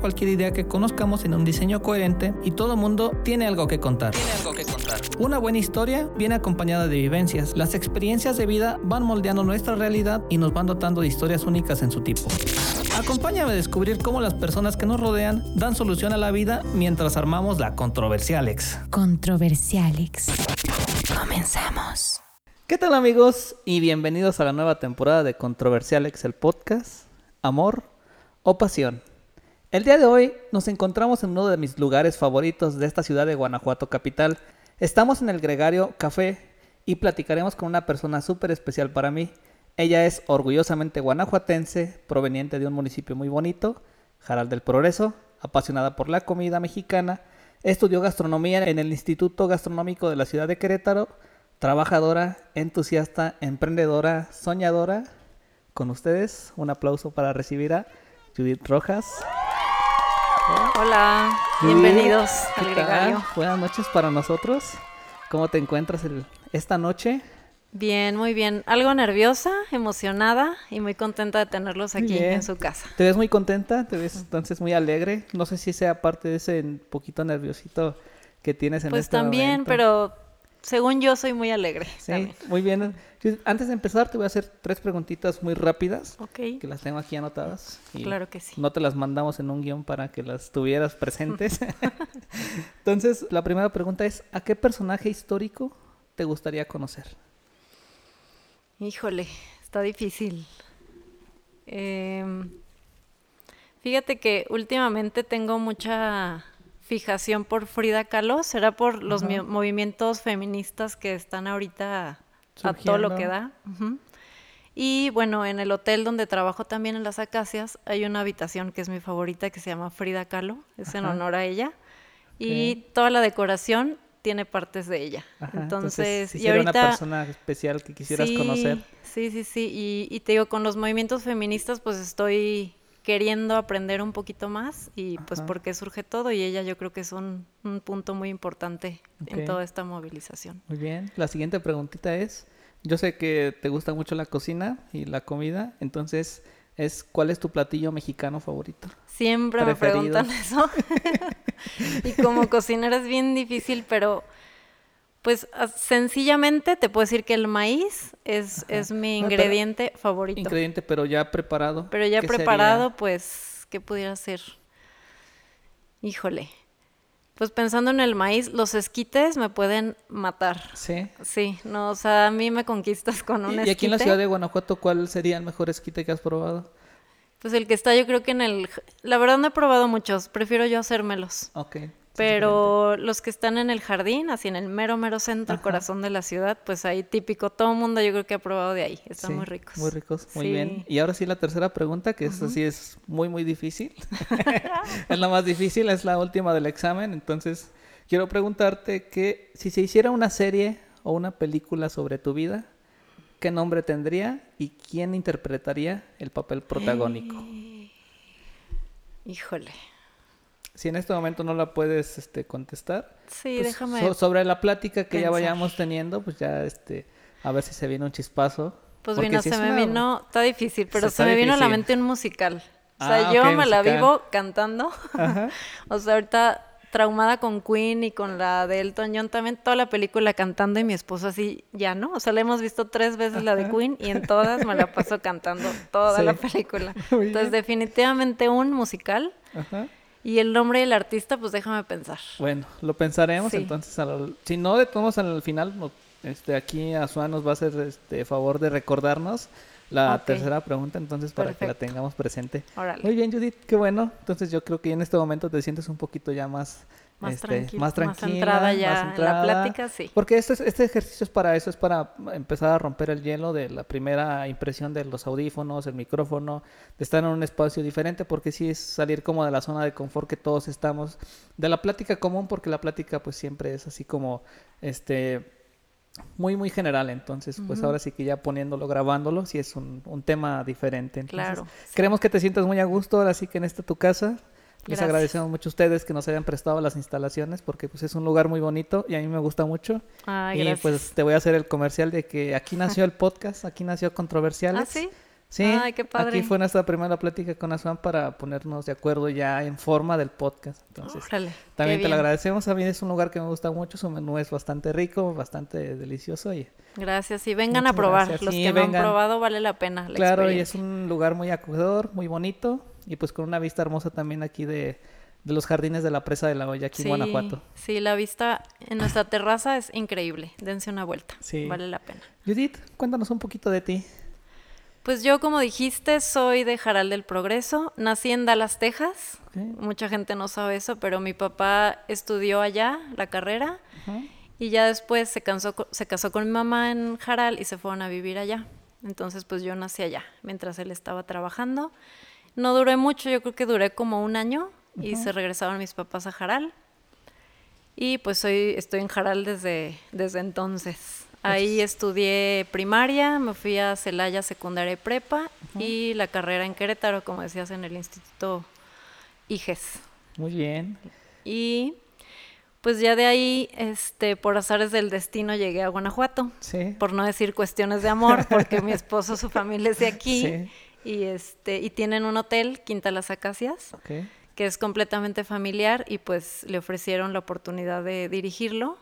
cualquier idea que conozcamos en un diseño coherente y todo mundo tiene algo que contar. Tiene algo que contar. Una buena historia viene acompañada de vivencias. Las experiencias de vida van moldeando nuestra realidad y nos van dotando de historias únicas en su tipo. Acompáñame a descubrir cómo las personas que nos rodean dan solución a la vida mientras armamos la Controversialex. Controversialex. Comenzamos. ¿Qué tal amigos? Y bienvenidos a la nueva temporada de Controversialex, el podcast, Amor o Pasión. El día de hoy nos encontramos en uno de mis lugares favoritos de esta ciudad de Guanajuato capital. Estamos en el Gregario Café y platicaremos con una persona súper especial para mí. Ella es orgullosamente guanajuatense, proveniente de un municipio muy bonito, Jaral del Progreso, apasionada por la comida mexicana, estudió gastronomía en el Instituto Gastronómico de la ciudad de Querétaro, trabajadora, entusiasta, emprendedora, soñadora. Con ustedes, un aplauso para recibir a Judith Rojas. Hola, bienvenidos ¿qué al? Gregario. Buenas noches para nosotros. ¿Cómo te encuentras el- esta noche? Bien, muy bien. Algo nerviosa, emocionada y muy contenta de tenerlos aquí bien. en su casa. ¿Te ves muy contenta? ¿Te ves entonces muy alegre? No sé si sea parte de ese poquito nerviosito que tienes en Pues este también, momento. pero según yo soy muy alegre. Sí, también. muy bien. Antes de empezar, te voy a hacer tres preguntitas muy rápidas Ok, que las tengo aquí anotadas. y claro que sí. No te las mandamos en un guion para que las tuvieras presentes. Entonces, la primera pregunta es, ¿a qué personaje histórico te gustaría conocer? Híjole, está difícil. Em, fíjate que últimamente tengo mucha fijación por Frida Kahlo. ¿Será por los movimientos feministas que están ahorita a todo lo que da? Y bueno, en el hotel donde trabajo también en las Acacias hay una habitación que es mi favorita que se llama Frida Kahlo. Es en honor a ella. Y toda la decoración tiene partes de ella. Ajá, entonces, si y ahorita una persona especial que quisieras sí, conocer. Sí, sí, sí. Y, y te digo, con los movimientos feministas, pues estoy queriendo aprender un poquito más y pues Ajá. por qué surge todo y ella yo creo que es un, un punto muy importante en toda esta movilización. Muy bien. La siguiente preguntita es, yo sé que te gusta mucho la cocina y la comida, entonces es ¿cuál es tu platillo mexicano favorito? Siempre Preferido. me preguntan eso. y como cocinera es bien difícil, pero pues as- sencillamente te puedo decir que el maíz es, es mi No, pero- ingrediente favorito. Ingrediente, pero ya preparado. Pero ya preparado, pues, ¿qué pudiera ser? Híjole. Pues pensando en el maíz, los esquites me pueden matar. Sí. Sí, no, o sea, a mí me conquistas con un Y, y esquite. aquí en la ciudad de Guanajuato, ¿cuál sería el mejor esquite que has probado? Pues el que está yo creo que en el... La verdad no he probado muchos, prefiero yo hacérmelos. Ok. Pero los que están en el jardín, así en el mero, mero centro, Ajá. corazón de la ciudad, pues ahí típico, todo el mundo yo creo que ha probado de ahí. Están Sí, muy ricos. Muy ricos, muy Sí. bien. Y ahora sí la tercera pregunta, que esta sí es muy, muy difícil. es la más difícil, es la última del examen. Entonces, quiero preguntarte que si se hiciera una serie o una película sobre tu vida, ¿qué nombre tendría y quién interpretaría el papel protagónico? Híjole. Si en este momento no la puedes este, contestar, Sí, pues, déjame... so- sobre la plática que ya vayamos teniendo, pues ya este, a ver si se viene un chispazo. Pues Porque vino, se me una- vino, está difícil, pero se me vino a la mente un musical. O sea, Ah, yo me la vivo cantando. Ajá. o sea, ahorita traumada con Queen y con la de Elton John también, toda la película cantando y mi esposo así, ya no. O sea, la hemos visto tres veces la de. Queen y en todas me la paso cantando toda Sí. la película. Entonces, definitivamente un musical. Ajá. Y el nombre del artista, pues déjame pensar. Bueno, lo pensaremos Sí. entonces. al- si no, de todos al final, este, aquí Azua nos va a hacer este favor de recordarnos la tercera pregunta, entonces para que la tengamos presente. Órale. Muy bien, Judith, qué bueno. Entonces yo creo que en este momento te sientes un poquito ya más Más este, tranquila, más más tranquila, centrada ya más en la centrada. plática, sí. Porque este, es- este ejercicio es para eso, es para empezar a romper el hielo de la primera impresión de los audífonos, el micrófono, de estar en un espacio diferente, porque sí es salir como de la zona de confort que todos estamos, de la plática común, porque la plática pues siempre es así como, este, muy, muy general. Entonces, pues ahora sí que ya poniéndolo, grabándolo, sí es un, un tema diferente. Entonces, Claro, sí. Queremos que te sientas muy a gusto, ahora sí que en esta tu casa. Les agradecemos mucho a ustedes que nos hayan prestado las instalaciones porque pues es un lugar muy bonito y a mí me gusta mucho. Ay, y gracias. pues te voy a hacer el comercial de que aquí nació el podcast, aquí nació Controversiales. ¿Ah, sí? Sí, Ay, qué padre. aquí fue nuestra primera plática con Asuan para ponernos de acuerdo ya en forma del podcast. Entonces, Órale, también te lo agradecemos. A mí es un lugar que me gusta mucho, su menú es bastante rico, bastante delicioso y Gracias. Y vengan a probar. gracias. Los Sí, que no han probado vale la pena. la Claro, y es un lugar muy acogedor, muy bonito y pues con una vista hermosa también aquí de, de los jardines de la presa de la olla aquí en Guanajuato. Sí, la vista en nuestra terraza es increíble. Dense una vuelta. Sí. Vale la pena. Judith, cuéntanos un poquito de ti. Pues yo, como dijiste, soy de Jaral del Progreso. Nací en Dallas, Texas. Ok. Mucha gente no sabe eso, pero mi papá estudió allá la carrera Ujú. y ya después se, cansó se casó con mi mamá en Jaral y se fueron a vivir allá. Entonces, pues yo nací allá mientras él estaba trabajando. No duré mucho, yo creo que duré como un año y se regresaron mis papás a Jaral. Y pues soy, estoy en Jaral desde, desde entonces. Ahí estudié primaria, me fui a Celaya secundaria y prepa y la carrera en Querétaro, como decías, en el Instituto IGES. Muy bien. Y pues ya de ahí, este, por azares del destino, llegué a Guanajuato. Sí. Por no decir cuestiones de amor, porque mi esposo, su familia es de aquí. Sí. Y este, y tienen un hotel, Quinta Las Acacias, que es completamente familiar, y pues le ofrecieron la oportunidad de dirigirlo.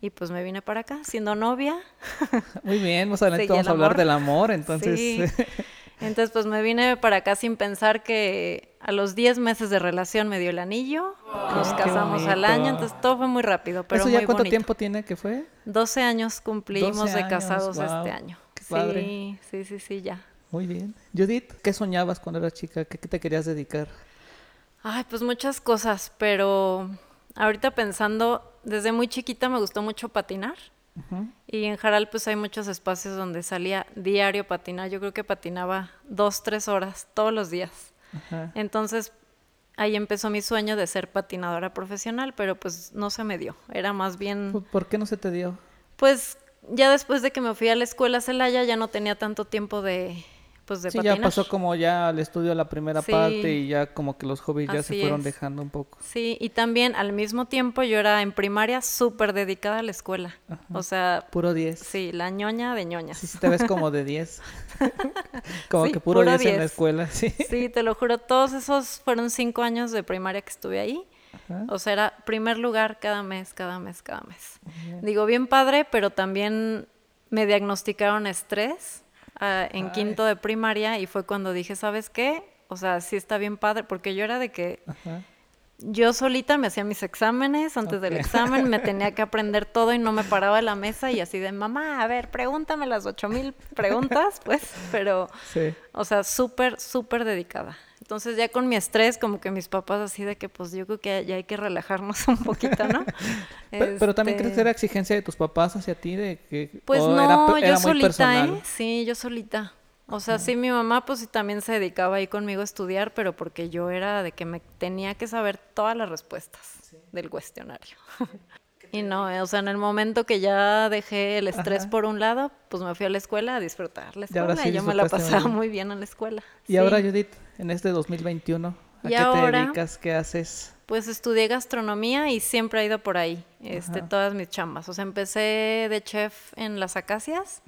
Y pues me vine para acá, siendo novia. Muy bien, más adelante vamos a hablar del amor, entonces Sí. Entonces, pues me vine para acá sin pensar que a los 10 meses de relación me dio el anillo. Nos casamos al año, entonces todo fue muy rápido, pero ¿Eso muy ya cuánto bonito. tiempo tiene que fue? 12 años cumplimos 12 de casados este año. qué Sí, padre. sí, sí, sí, ya. Muy bien. Judith, ¿qué soñabas cuando eras chica? ¿Qué, qué te querías dedicar? Ay, pues muchas cosas, pero ahorita pensando, desde muy chiquita me gustó mucho patinar. Y en Jaral pues hay muchos espacios donde salía diario a patinar. Yo creo que patinaba dos, tres horas todos los días. Ajá. Entonces ahí empezó mi sueño de ser patinadora profesional, pero pues no se me dio. Era más bien, ¿Por- ¿Por qué no se te dio? pues ya después de que me fui a la escuela Celaya ya no tenía tanto tiempo de, pues de Sí, patinar. ya pasó como ya al estudio la primera Sí. parte y ya como que los hobbies ya se Así fueron es. dejando un poco. Sí, y también al mismo tiempo yo era en primaria súper dedicada a la escuela. O sea, Puro 10. sí, la ñoña de ñoñas. Sí, sí te ves como de 10. como Sí, que puro, puro 10 en la 10. escuela, sí. Sí, te lo juro, todos esos fueron cinco años de primaria que estuve ahí. Ajá. O sea, era primer lugar cada mes, cada mes, cada mes. Digo, bien padre, pero también me diagnosticaron estrés ah, en quinto de primaria y fue cuando dije, ¿sabes qué? O sea, sí está bien padre, porque yo era de que Ajá. yo solita me hacía mis exámenes, antes del examen me tenía que aprender todo y no me paraba de la mesa y así de, mamá, a ver, pregúntame las ocho mil preguntas, pues, pero... Sí. O sea, súper, súper dedicada. Entonces ya con mi estrés, como que mis papás así de que pues yo creo que ya hay que relajarnos un poquito, ¿no? Pero, pero también crees que Este, era exigencia de tus papás hacia ti de que Pues no, era, yo era muy solita, personal? ¿eh? Sí, yo solita. O sea, sí, mi mamá pues sí también se dedicaba ahí conmigo a estudiar, pero porque yo era de que me tenía que saber todas las respuestas del cuestionario. Y no, eh, o sea, en el momento que ya dejé el estrés Ajá. por un lado, pues me fui a la escuela a disfrutar la Y ahora escuela sí y yo me la pasaba muy bien en la escuela. Y sí. ahora Judith, en este 2021, ¿a Y qué ahora- te dedicas? ¿Qué haces? Pues estudié gastronomía y siempre he ido por ahí, este, Ajá. todas mis chambas. O sea, empecé de chef en las acacias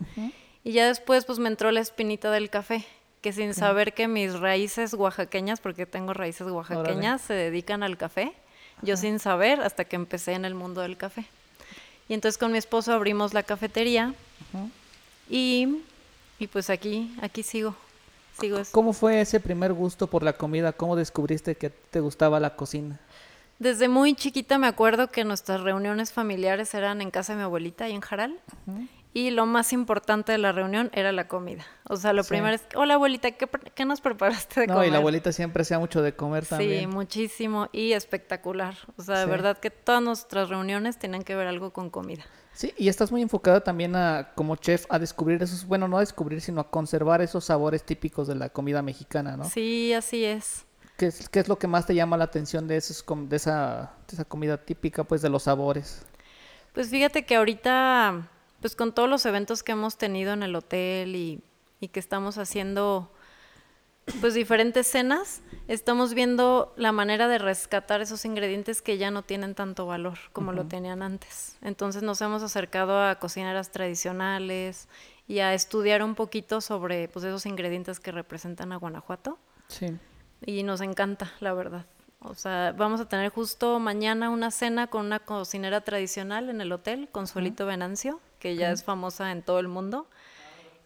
y ya después pues me entró la espinita del café, que sin saber que mis raíces oaxaqueñas, porque tengo raíces oaxaqueñas, se dedican al café, yo sin saber hasta que empecé en el mundo del café. Y entonces con mi esposo abrimos la cafetería y, y pues aquí, aquí sigo, sigo. ¿Cómo fue ese primer gusto por la comida? ¿Cómo descubriste que te gustaba la cocina? Desde muy chiquita me acuerdo que nuestras reuniones familiares eran en casa de mi abuelita y en Jaral. Y lo más importante de la reunión era la comida. O sea, lo Sí. primero es, hola abuelita, ¿qué, qué nos preparaste de No, comer? y la abuelita siempre sea mucho de comer Sí, también. muchísimo y espectacular. O sea, de Sí. verdad que todas nuestras reuniones tienen que ver algo con comida. Sí, y estás muy enfocada también a, como chef, a descubrir esos, bueno, no a descubrir, sino a conservar esos sabores típicos de la comida mexicana, ¿no? Sí, así es. ¿Qué es, qué es lo que más te llama la atención de, esos, de, esa, de esa comida típica, pues, de los sabores? Pues fíjate que ahorita, pues con todos los eventos que hemos tenido en el hotel y, y que estamos haciendo, pues diferentes cenas, estamos viendo la manera de rescatar esos ingredientes que ya no tienen tanto valor como lo tenían antes. Entonces nos hemos acercado a cocineras tradicionales y a estudiar un poquito sobre pues esos ingredientes que representan a Guanajuato. Sí. Y nos encanta, la verdad. O sea, vamos a tener justo mañana una cena con una cocinera tradicional en el hotel, Consuelito Venancio, que ya es famosa en todo el mundo.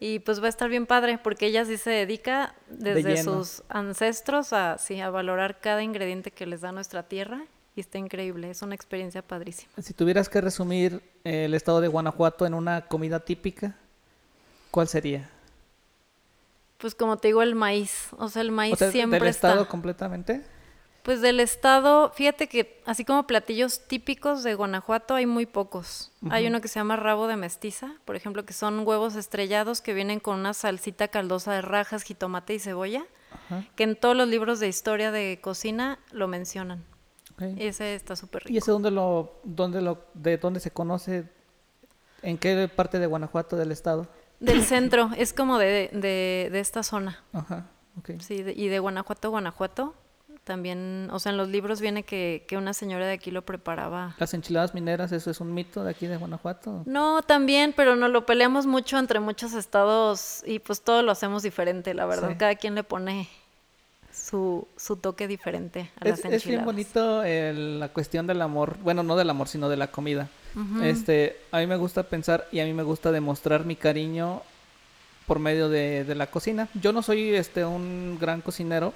Y pues va a estar bien padre, porque ella sí se dedica desde sus ancestros a, sí, a valorar cada ingrediente que les da nuestra tierra. Y está increíble, es una experiencia padrísima. Si tuvieras que resumir eh, el estado de Guanajuato en una comida típica, ¿cuál sería? Pues como te digo, el maíz. O sea, el maíz O sea, siempre del está. estado completamente. Pues del estado, fíjate que así como platillos típicos de Guanajuato hay muy pocos. Hay uno que se llama rabo de mestiza, por ejemplo, que son huevos estrellados que vienen con una salsita caldosa de rajas, jitomate y cebolla, que en todos los libros de historia de cocina lo mencionan. ok. Ese está súper rico. ¿Y ese dónde lo, dónde lo, de dónde se conoce? ¿En qué parte de Guanajuato del estado? Del centro, es como de, de, de esta zona. Ajá, ok. Sí, de- y de Guanajuato, Guanajuato. También, o sea, en los libros viene que, que una señora de aquí lo preparaba Las enchiladas mineras, ¿eso es un mito de aquí de Guanajuato? No, también, pero nos lo peleamos mucho entre muchos estados y pues todo lo hacemos diferente, la verdad. Sí. Cada quien le pone su, su toque diferente a las Es, enchiladas. es bien bonito el- la cuestión del amor, bueno, no del amor, sino de la comida. Este, a mí me gusta pensar y a mí me gusta demostrar mi cariño por medio de, de la cocina. Yo no soy este un gran cocinero,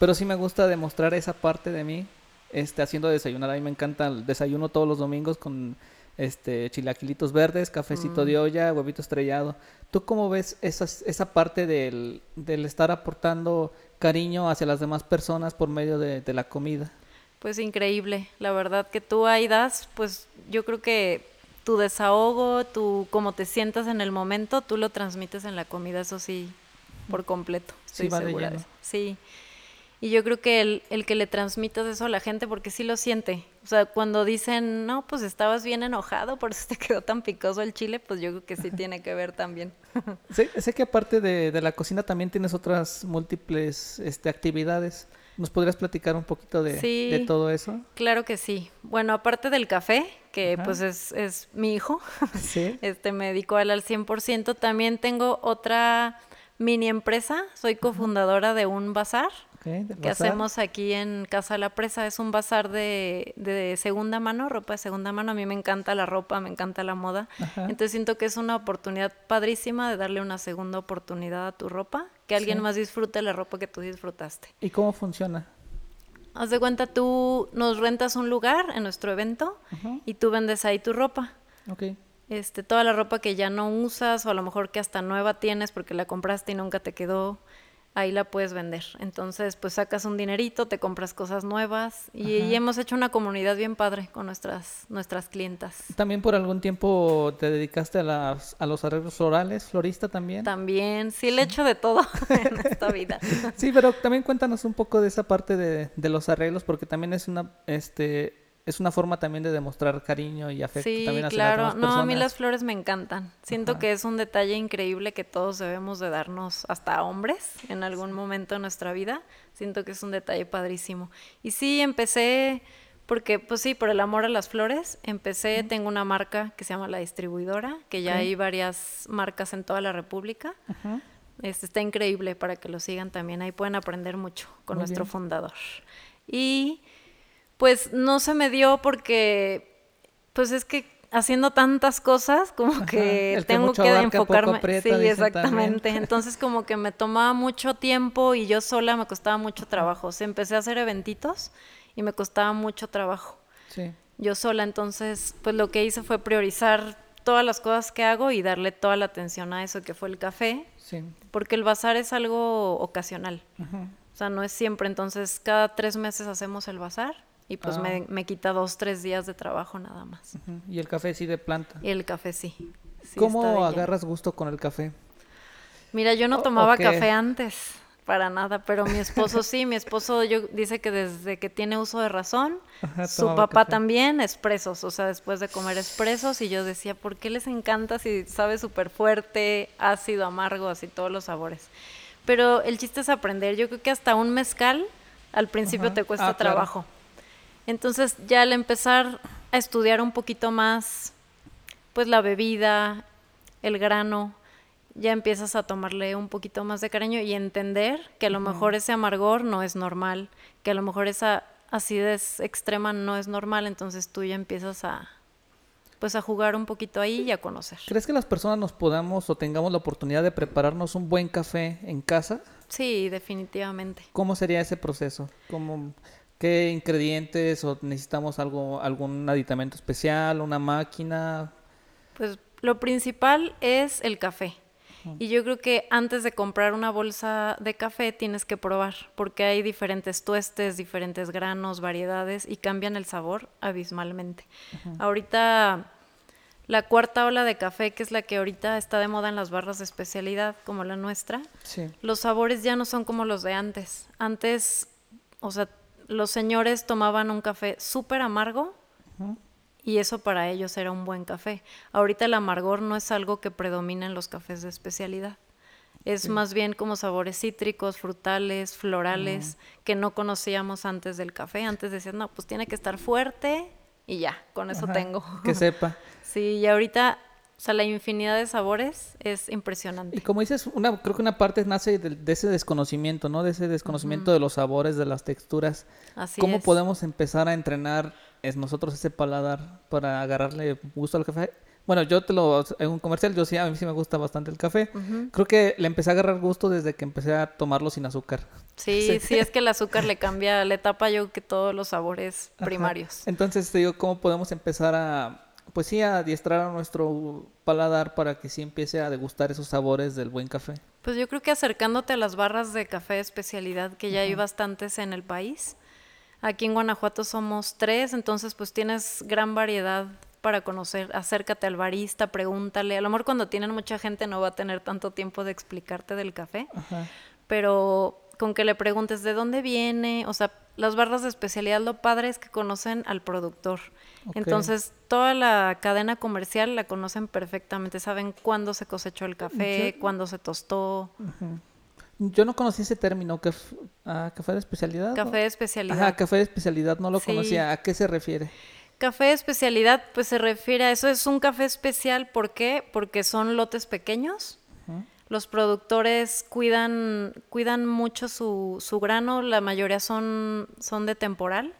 pero sí me gusta demostrar esa parte de mí, este, haciendo desayunar. A mí me encanta el desayuno todos los domingos con este chilaquilitos verdes, cafecito de olla, huevito estrellado. ¿Tú cómo ves esas- esa parte del, del estar aportando cariño hacia las demás personas por medio de, de la comida? Pues increíble, la verdad que tú ahí das, pues yo creo que tu desahogo, tu cómo te sientas en el momento, tú lo transmites en la comida, eso sí, por completo. Sí, Estoy de segura de. Sí. Y yo creo que el, el que le transmitas eso a la gente, porque sí lo siente. O sea, cuando dicen, no, pues estabas bien enojado, por eso te quedó tan picoso el chile, pues yo creo que sí tiene que ver también. Sé, sé que aparte de, de la cocina también tienes otras múltiples este, actividades. ¿Nos podrías platicar un poquito de, Sí. de todo eso? Claro que sí. Bueno, aparte del café, que Ajá. pues es, es mi hijo, Sí. este me dedico a él al 100%, también tengo otra mini empresa, soy cofundadora de un bazar Ok, del que bazar. hacemos aquí en Casa La Presa. Es un bazar de, de segunda mano, ropa de segunda mano. A mí me encanta la ropa, me encanta la moda. Ajá. Entonces siento que es una oportunidad padrísima de darle una segunda oportunidad a tu ropa, que alguien Sí. más disfrute la ropa que tú disfrutaste. ¿Y cómo funciona? Haz de cuenta, tú nos rentas un lugar en nuestro evento y tú vendes ahí tu ropa. Ok. Este, toda la ropa que ya no usas o a lo mejor que hasta nueva tienes porque la compraste y nunca te quedó, ahí la puedes vender. Entonces, pues sacas un dinerito, te compras cosas nuevas y, y hemos hecho una comunidad bien padre con nuestras, nuestras clientas. ¿También por algún tiempo te dedicaste a, las, a los arreglos florales, florista también? También, sí, le echo de todo en esta vida. Sí, pero también cuéntanos un poco de esa parte de, de los arreglos, porque también es una, este, es una forma también de demostrar cariño y afecto Sí, también hacia claro. las No, demás a mí personas. las flores me encantan. Siento Ajá. que es un detalle increíble que todos debemos de darnos, hasta hombres, en algún momento de nuestra vida. Siento que es un detalle padrísimo. Y sí, empecé, porque pues sí, por el amor a las flores, empecé, tengo una marca que se llama La Distribuidora, que ya hay varias marcas en toda la República. Ujú. Este, está increíble para que lo sigan también. Ahí pueden aprender mucho con Muy nuestro bien. fundador. Y pues no se me dio porque, pues es que haciendo tantas cosas, como Ajá, que tengo que enfocarme. aprieta, sí, exactamente. también. Entonces como que me tomaba mucho tiempo y yo sola me costaba mucho trabajo. O sea, empecé a hacer eventitos y me costaba mucho trabajo Sí. yo sola. Entonces, pues lo que hice fue priorizar todas las cosas que hago y darle toda la atención a eso que fue el café, Sí. porque el bazar es algo ocasional. O sea, no es siempre. Entonces, cada tres meses hacemos el bazar y pues Ah. me, me quita dos, tres días de trabajo nada más. Y el café sí de planta. Y el café sí. ¿Cómo agarras gusto con el café? Mira, yo no tomaba café antes, para nada, pero mi esposo sí, mi esposo yo, dice que desde que tiene uso de razón, Ajá, su papá café. también, expresos, o sea, después de comer expresos, y yo decía, ¿por qué les encanta si sabe súper fuerte, ácido, amargo, así todos los sabores? Pero el chiste es aprender, yo creo que hasta un mezcal al principio Ajá. te cuesta Ah, claro. Entonces ya al empezar a estudiar un poquito más, pues la bebida, el grano, ya empiezas a tomarle un poquito más de cariño y entender que a lo mejor ese amargor no es normal, que a lo mejor esa acidez extrema no es normal, entonces tú ya empiezas a pues a jugar un poquito ahí y a conocer. ¿Crees que las personas nos podamos o tengamos la oportunidad de prepararnos un buen café en casa? Sí, definitivamente. ¿Cómo sería ese proceso? ¿Cómo, ¿Qué ingredientes o necesitamos algo, algún aditamento especial, una máquina? Pues lo principal es el café. Y yo creo que antes de comprar una bolsa de café tienes que probar, porque hay diferentes tuestes, diferentes granos, variedades y cambian el sabor abismalmente. Ahorita la cuarta ola de café, que es la que ahorita está de moda en las barras de especialidad, como la nuestra, Sí. los sabores ya no son como los de antes. Antes, o sea, los señores tomaban un café súper amargo y eso para ellos era un buen café. Ahorita el amargor no es algo que predomina en los cafés de especialidad. Es más bien como sabores cítricos, frutales, florales, que no conocíamos antes del café. Antes decían, no, pues tiene que estar fuerte y ya, con eso Ajá, tengo. Que sepa. Sí, y ahorita, o sea, la infinidad de sabores es Y impresionante. como dices, una, creo que una parte nace de, de ese desconocimiento, ¿no? De ese desconocimiento de los sabores, de las texturas. Así ¿Cómo es. podemos empezar a entrenar es nosotros ese paladar para agarrarle gusto al café? Bueno, yo te lo, en un comercial, yo sí, a mí sí me gusta bastante el café. Creo que le empecé a agarrar gusto desde que empecé a tomarlo sin azúcar. Sí, sí, es que el azúcar le cambia, le tapa yo que todos los sabores Ajá. primarios. Entonces, te digo, ¿cómo podemos empezar a, pues sí, adiestrar a nuestro paladar para que sí empiece a degustar esos sabores del buen café? Pues yo creo que acercándote a las barras de café de especialidad, que ya hay bastantes en el país. Aquí en Guanajuato somos tres, entonces pues tienes gran variedad para conocer. Acércate al barista, pregúntale. A lo mejor cuando tienen mucha gente no va a tener tanto tiempo de explicarte del café, pero con que le preguntes de dónde viene, o sea, las barras de especialidad lo padre es que conocen al productor. Entonces, toda la cadena comercial la conocen perfectamente, saben cuándo se cosechó el café, Yo- cuándo se tostó. Yo no conocí ese término, caf- ah, café de especialidad. Café de especialidad. Ajá, café de especialidad, no lo Sí. conocía. ¿A qué se refiere? Café de especialidad, pues se refiere a eso, es un café especial, ¿por qué? Porque son lotes pequeños. Los productores cuidan, cuidan mucho su, su grano, la mayoría son, son de temporal.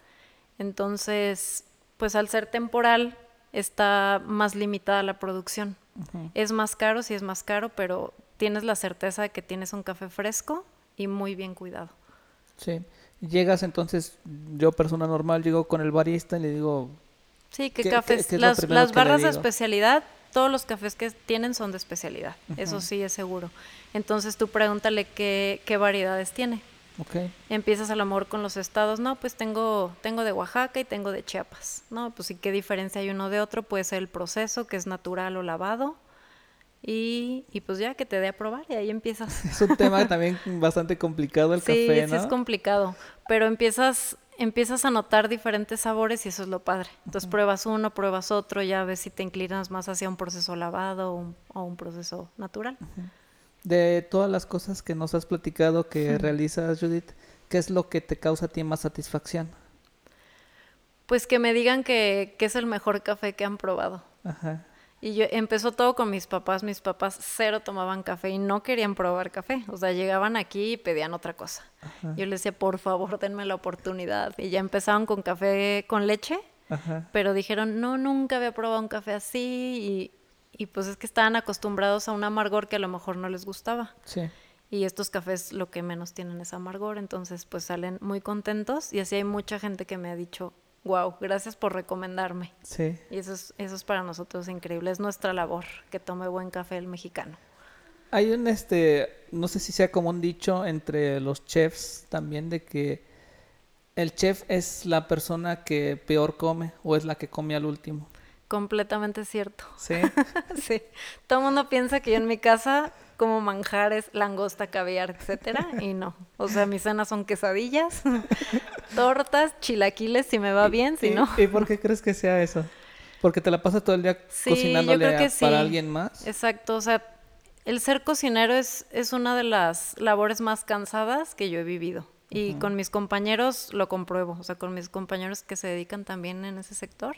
Entonces, pues al ser temporal está más limitada la producción. Es más caro, sí es más caro, pero tienes la certeza de que tienes un café fresco y muy bien cuidado. Sí. Llegas entonces, yo persona normal, llego con el barista y le digo, Sí, que ¿Qué- cafés, qué- qué las, las barras de especialidad, todos los cafés que tienen son de especialidad, eso sí es seguro. Entonces tú pregúntale qué, qué variedades tiene. ok, Empiezas a lo mejor con los estados, no, pues tengo, tengo de Oaxaca y tengo de Chiapas, no, pues sí, qué diferencia hay uno de otro, puede ser el proceso, que es natural o lavado, y, y pues ya que te dé a probar y ahí empiezas. es un tema también bastante complicado el sí, café, sí ¿no? es complicado, pero empiezas, empiezas a notar diferentes sabores y eso es lo padre. Entonces pruebas uno, pruebas otro, ya ves si te inclinas más hacia un proceso lavado o un, o un proceso natural. De todas las cosas que nos has platicado que realizas, Judith, ¿qué es lo que te causa a ti más satisfacción? Pues que me digan que, que es el mejor café que han probado. Ajá. Y yo empezó todo con mis papás. Mis papás cero tomaban café y no querían probar café. O sea, llegaban aquí y pedían otra cosa. Yo les decía, por favor, denme la oportunidad. Y ya empezaban con café con leche, Ajá. pero dijeron, no, nunca había probado un café así. Y, y pues es que estaban acostumbrados a un amargor que a lo mejor no les gustaba. Sí. Y estos cafés lo que menos tienen es amargor, entonces pues salen muy contentos y así hay mucha gente que me ha dicho, wow, gracias por recomendarme. Sí. Y eso es, eso es para nosotros increíble, es nuestra labor, que tome buen café el mexicano. Hay un, este, no sé si sea como un dicho entre los chefs también de que el chef es la persona que peor come o es la que come al último. Completamente cierto. Sí. sí. Todo el mundo piensa que yo en mi casa como manjares, langosta, caviar, etcétera, y no. O sea, mis cenas son quesadillas, tortas, chilaquiles, si me va bien, si ¿Y, no. ¿Y por qué crees que sea eso? Porque te la pasas todo el día Sí, cocinándole yo creo que a- sí. para alguien más. Exacto, o sea, el ser cocinero es, es una de las labores más cansadas que yo he vivido. Y con mis compañeros lo compruebo, o sea, con mis compañeros que se dedican también en ese sector,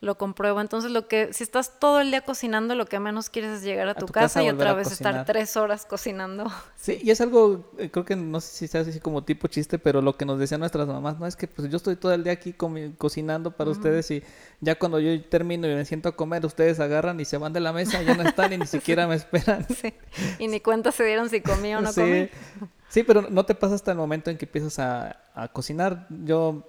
lo compruebo. Entonces, lo que, si estás todo el día cocinando, lo que menos quieres es llegar a, tu, tu casa, casa, y otra vez estar tres horas cocinando. Sí, y es algo, eh, creo que no sé si sea así como tipo chiste, pero lo que nos decían nuestras mamás, no es que pues yo estoy todo el día aquí cocinando para ustedes y ya cuando yo termino y me siento a comer, ustedes agarran y se van de la mesa, ya no están y ni siquiera me esperan. Sí. Y ni cuenta se dieron si comí o no sí. comí. Sí, pero no te pasa hasta el momento en que empiezas a, a cocinar. Yo,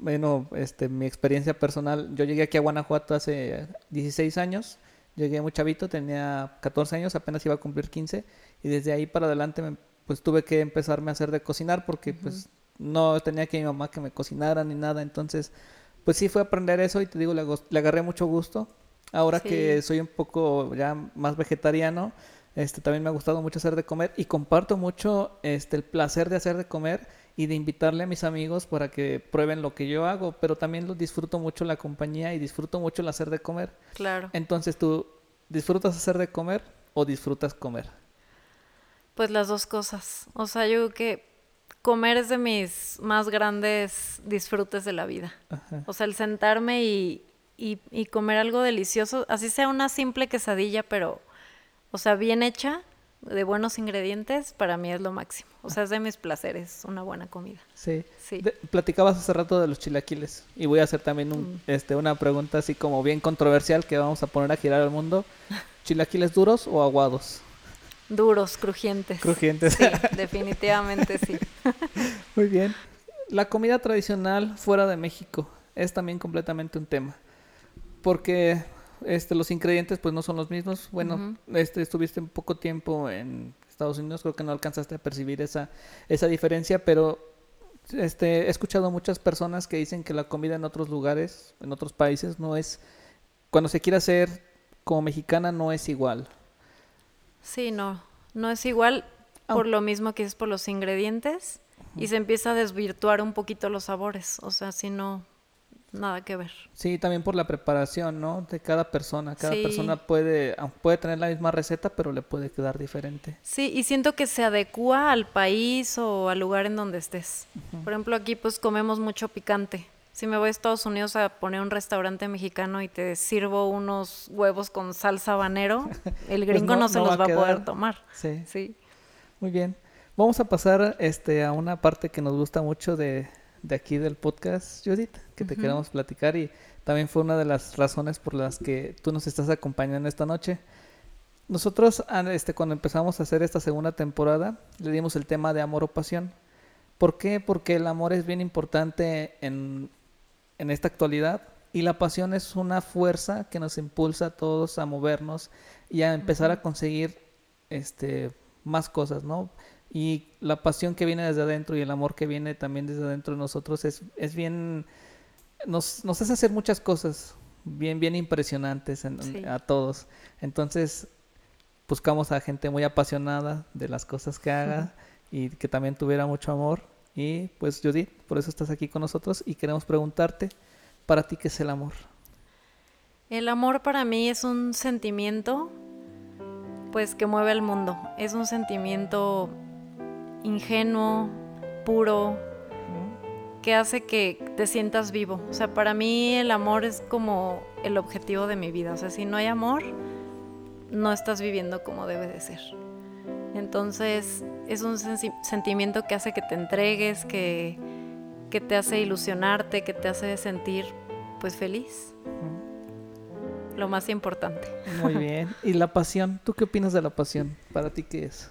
bueno, este, mi experiencia personal, yo llegué aquí a Guanajuato hace 16 años, llegué muy chavito, tenía 14 años, apenas iba a cumplir 15, y desde ahí para adelante me- pues tuve que empezarme a hacer de cocinar porque pues no tenía que mi mamá que me cocinara ni nada, entonces pues sí fue aprender eso y te digo, le, le agarré mucho gusto. Ahora que soy un poco ya más vegetariano, este también me ha gustado mucho hacer de comer y comparto mucho este el placer de hacer de comer y de invitarle a mis amigos para que prueben lo que yo hago, pero también lo disfruto mucho la compañía y disfruto mucho el hacer de comer. Claro. Entonces, ¿tú disfrutas hacer de comer o disfrutas comer? Pues las dos cosas. O sea, yo creo que comer es de mis más grandes disfrutes de la vida. Ajá. O sea, el sentarme y, y, y comer algo delicioso, así sea una simple quesadilla, pero, o sea, bien hecha, de buenos ingredientes, para mí es lo máximo. O sea, es de mis placeres, una buena comida. Sí. Sí. De- platicabas hace rato de los chilaquiles y voy a hacer también un, este, una pregunta así como bien controversial que vamos a poner a girar al mundo. ¿Chilaquiles duros o aguados? Duros, crujientes. Crujientes. Sí, definitivamente sí. Muy bien. La comida tradicional fuera de México es también completamente un tema. Porque este, los ingredientes pues no son los mismos. Bueno, este, estuviste un poco tiempo en Estados Unidos, creo que no alcanzaste a percibir esa, esa diferencia, pero este, he escuchado a muchas personas que dicen que la comida en otros lugares, en otros países, no es, cuando se quiere hacer como mexicana, no es igual. Sí, no, no es igual Ah. por lo mismo que es por los ingredientes y se empieza a desvirtuar un poquito los sabores, o sea, si no, nada que ver. Sí, también por la preparación, ¿no? De cada persona. Cada Sí. persona puede, aunque puede tener la misma receta, pero le puede quedar diferente. Sí, y siento que se adecua al país o al lugar en donde estés. Por ejemplo, aquí pues comemos mucho picante. Si me voy a Estados Unidos a poner un restaurante mexicano y te sirvo unos huevos con salsa habanero, el gringo Pues no- no, se no va los a va a poder tomar. Sí, Sí. muy bien. Vamos a pasar este, a una parte que nos gusta mucho de, de aquí del podcast, Judith, que te queremos platicar y también fue una de las razones por las que tú nos estás acompañando esta noche. Nosotros, este, cuando empezamos a hacer esta segunda temporada, le dimos el tema de amor o pasión. ¿Por qué? Porque el amor es bien importante en, en esta actualidad y la pasión es una fuerza que nos impulsa a todos a movernos y a empezar a conseguir este, más cosas, ¿no? Y la pasión que viene desde adentro y el amor que viene también desde adentro de nosotros es, es bien, nos, nos hace hacer muchas cosas bien, bien impresionantes en- Sí. a todos. Entonces, buscamos a gente muy apasionada de las cosas que haga y que también tuviera mucho amor. Y pues Judith, por eso estás aquí con nosotros y queremos preguntarte, para ti, ¿qué es el amor? El amor para mí es un sentimiento pues que mueve al mundo. Es un sentimiento ingenuo, puro, que hace que te sientas vivo. O sea, para mí el amor es como el objetivo de mi vida. O sea, si no hay amor, no estás viviendo como debe de ser. Entonces, es un sentimiento que hace que te entregues, que, que te hace ilusionarte, que te hace sentir pues feliz. Lo más importante. Muy bien. ¿Y la pasión? ¿Tú qué opinas de la pasión? ¿Para ti qué es?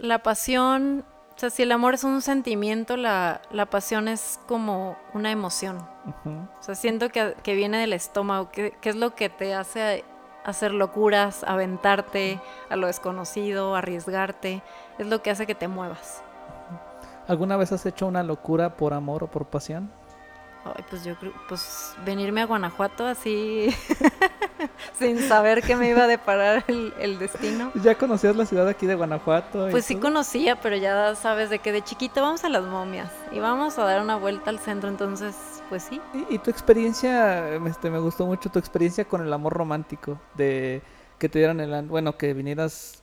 La pasión O sea, si el amor es un sentimiento, la, la pasión es como una emoción. O sea, siento que, que viene del estómago, que, que es lo que te hace hacer locuras, aventarte a lo desconocido, arriesgarte. Es lo que hace que te muevas. ¿Alguna vez has hecho una locura por amor o por pasión? Ay, pues yo creo, pues venirme a Guanajuato así, sin saber que me iba a deparar el, el destino. ¿Ya conocías la ciudad aquí de Guanajuato? Pues sí todo? conocía, pero ya sabes de que de chiquito vamos a las momias y vamos a dar una vuelta al centro, entonces, pues sí. ¿Y, y tu experiencia, este, me gustó mucho tu experiencia con el amor romántico, de que te dieran el, bueno, que vinieras,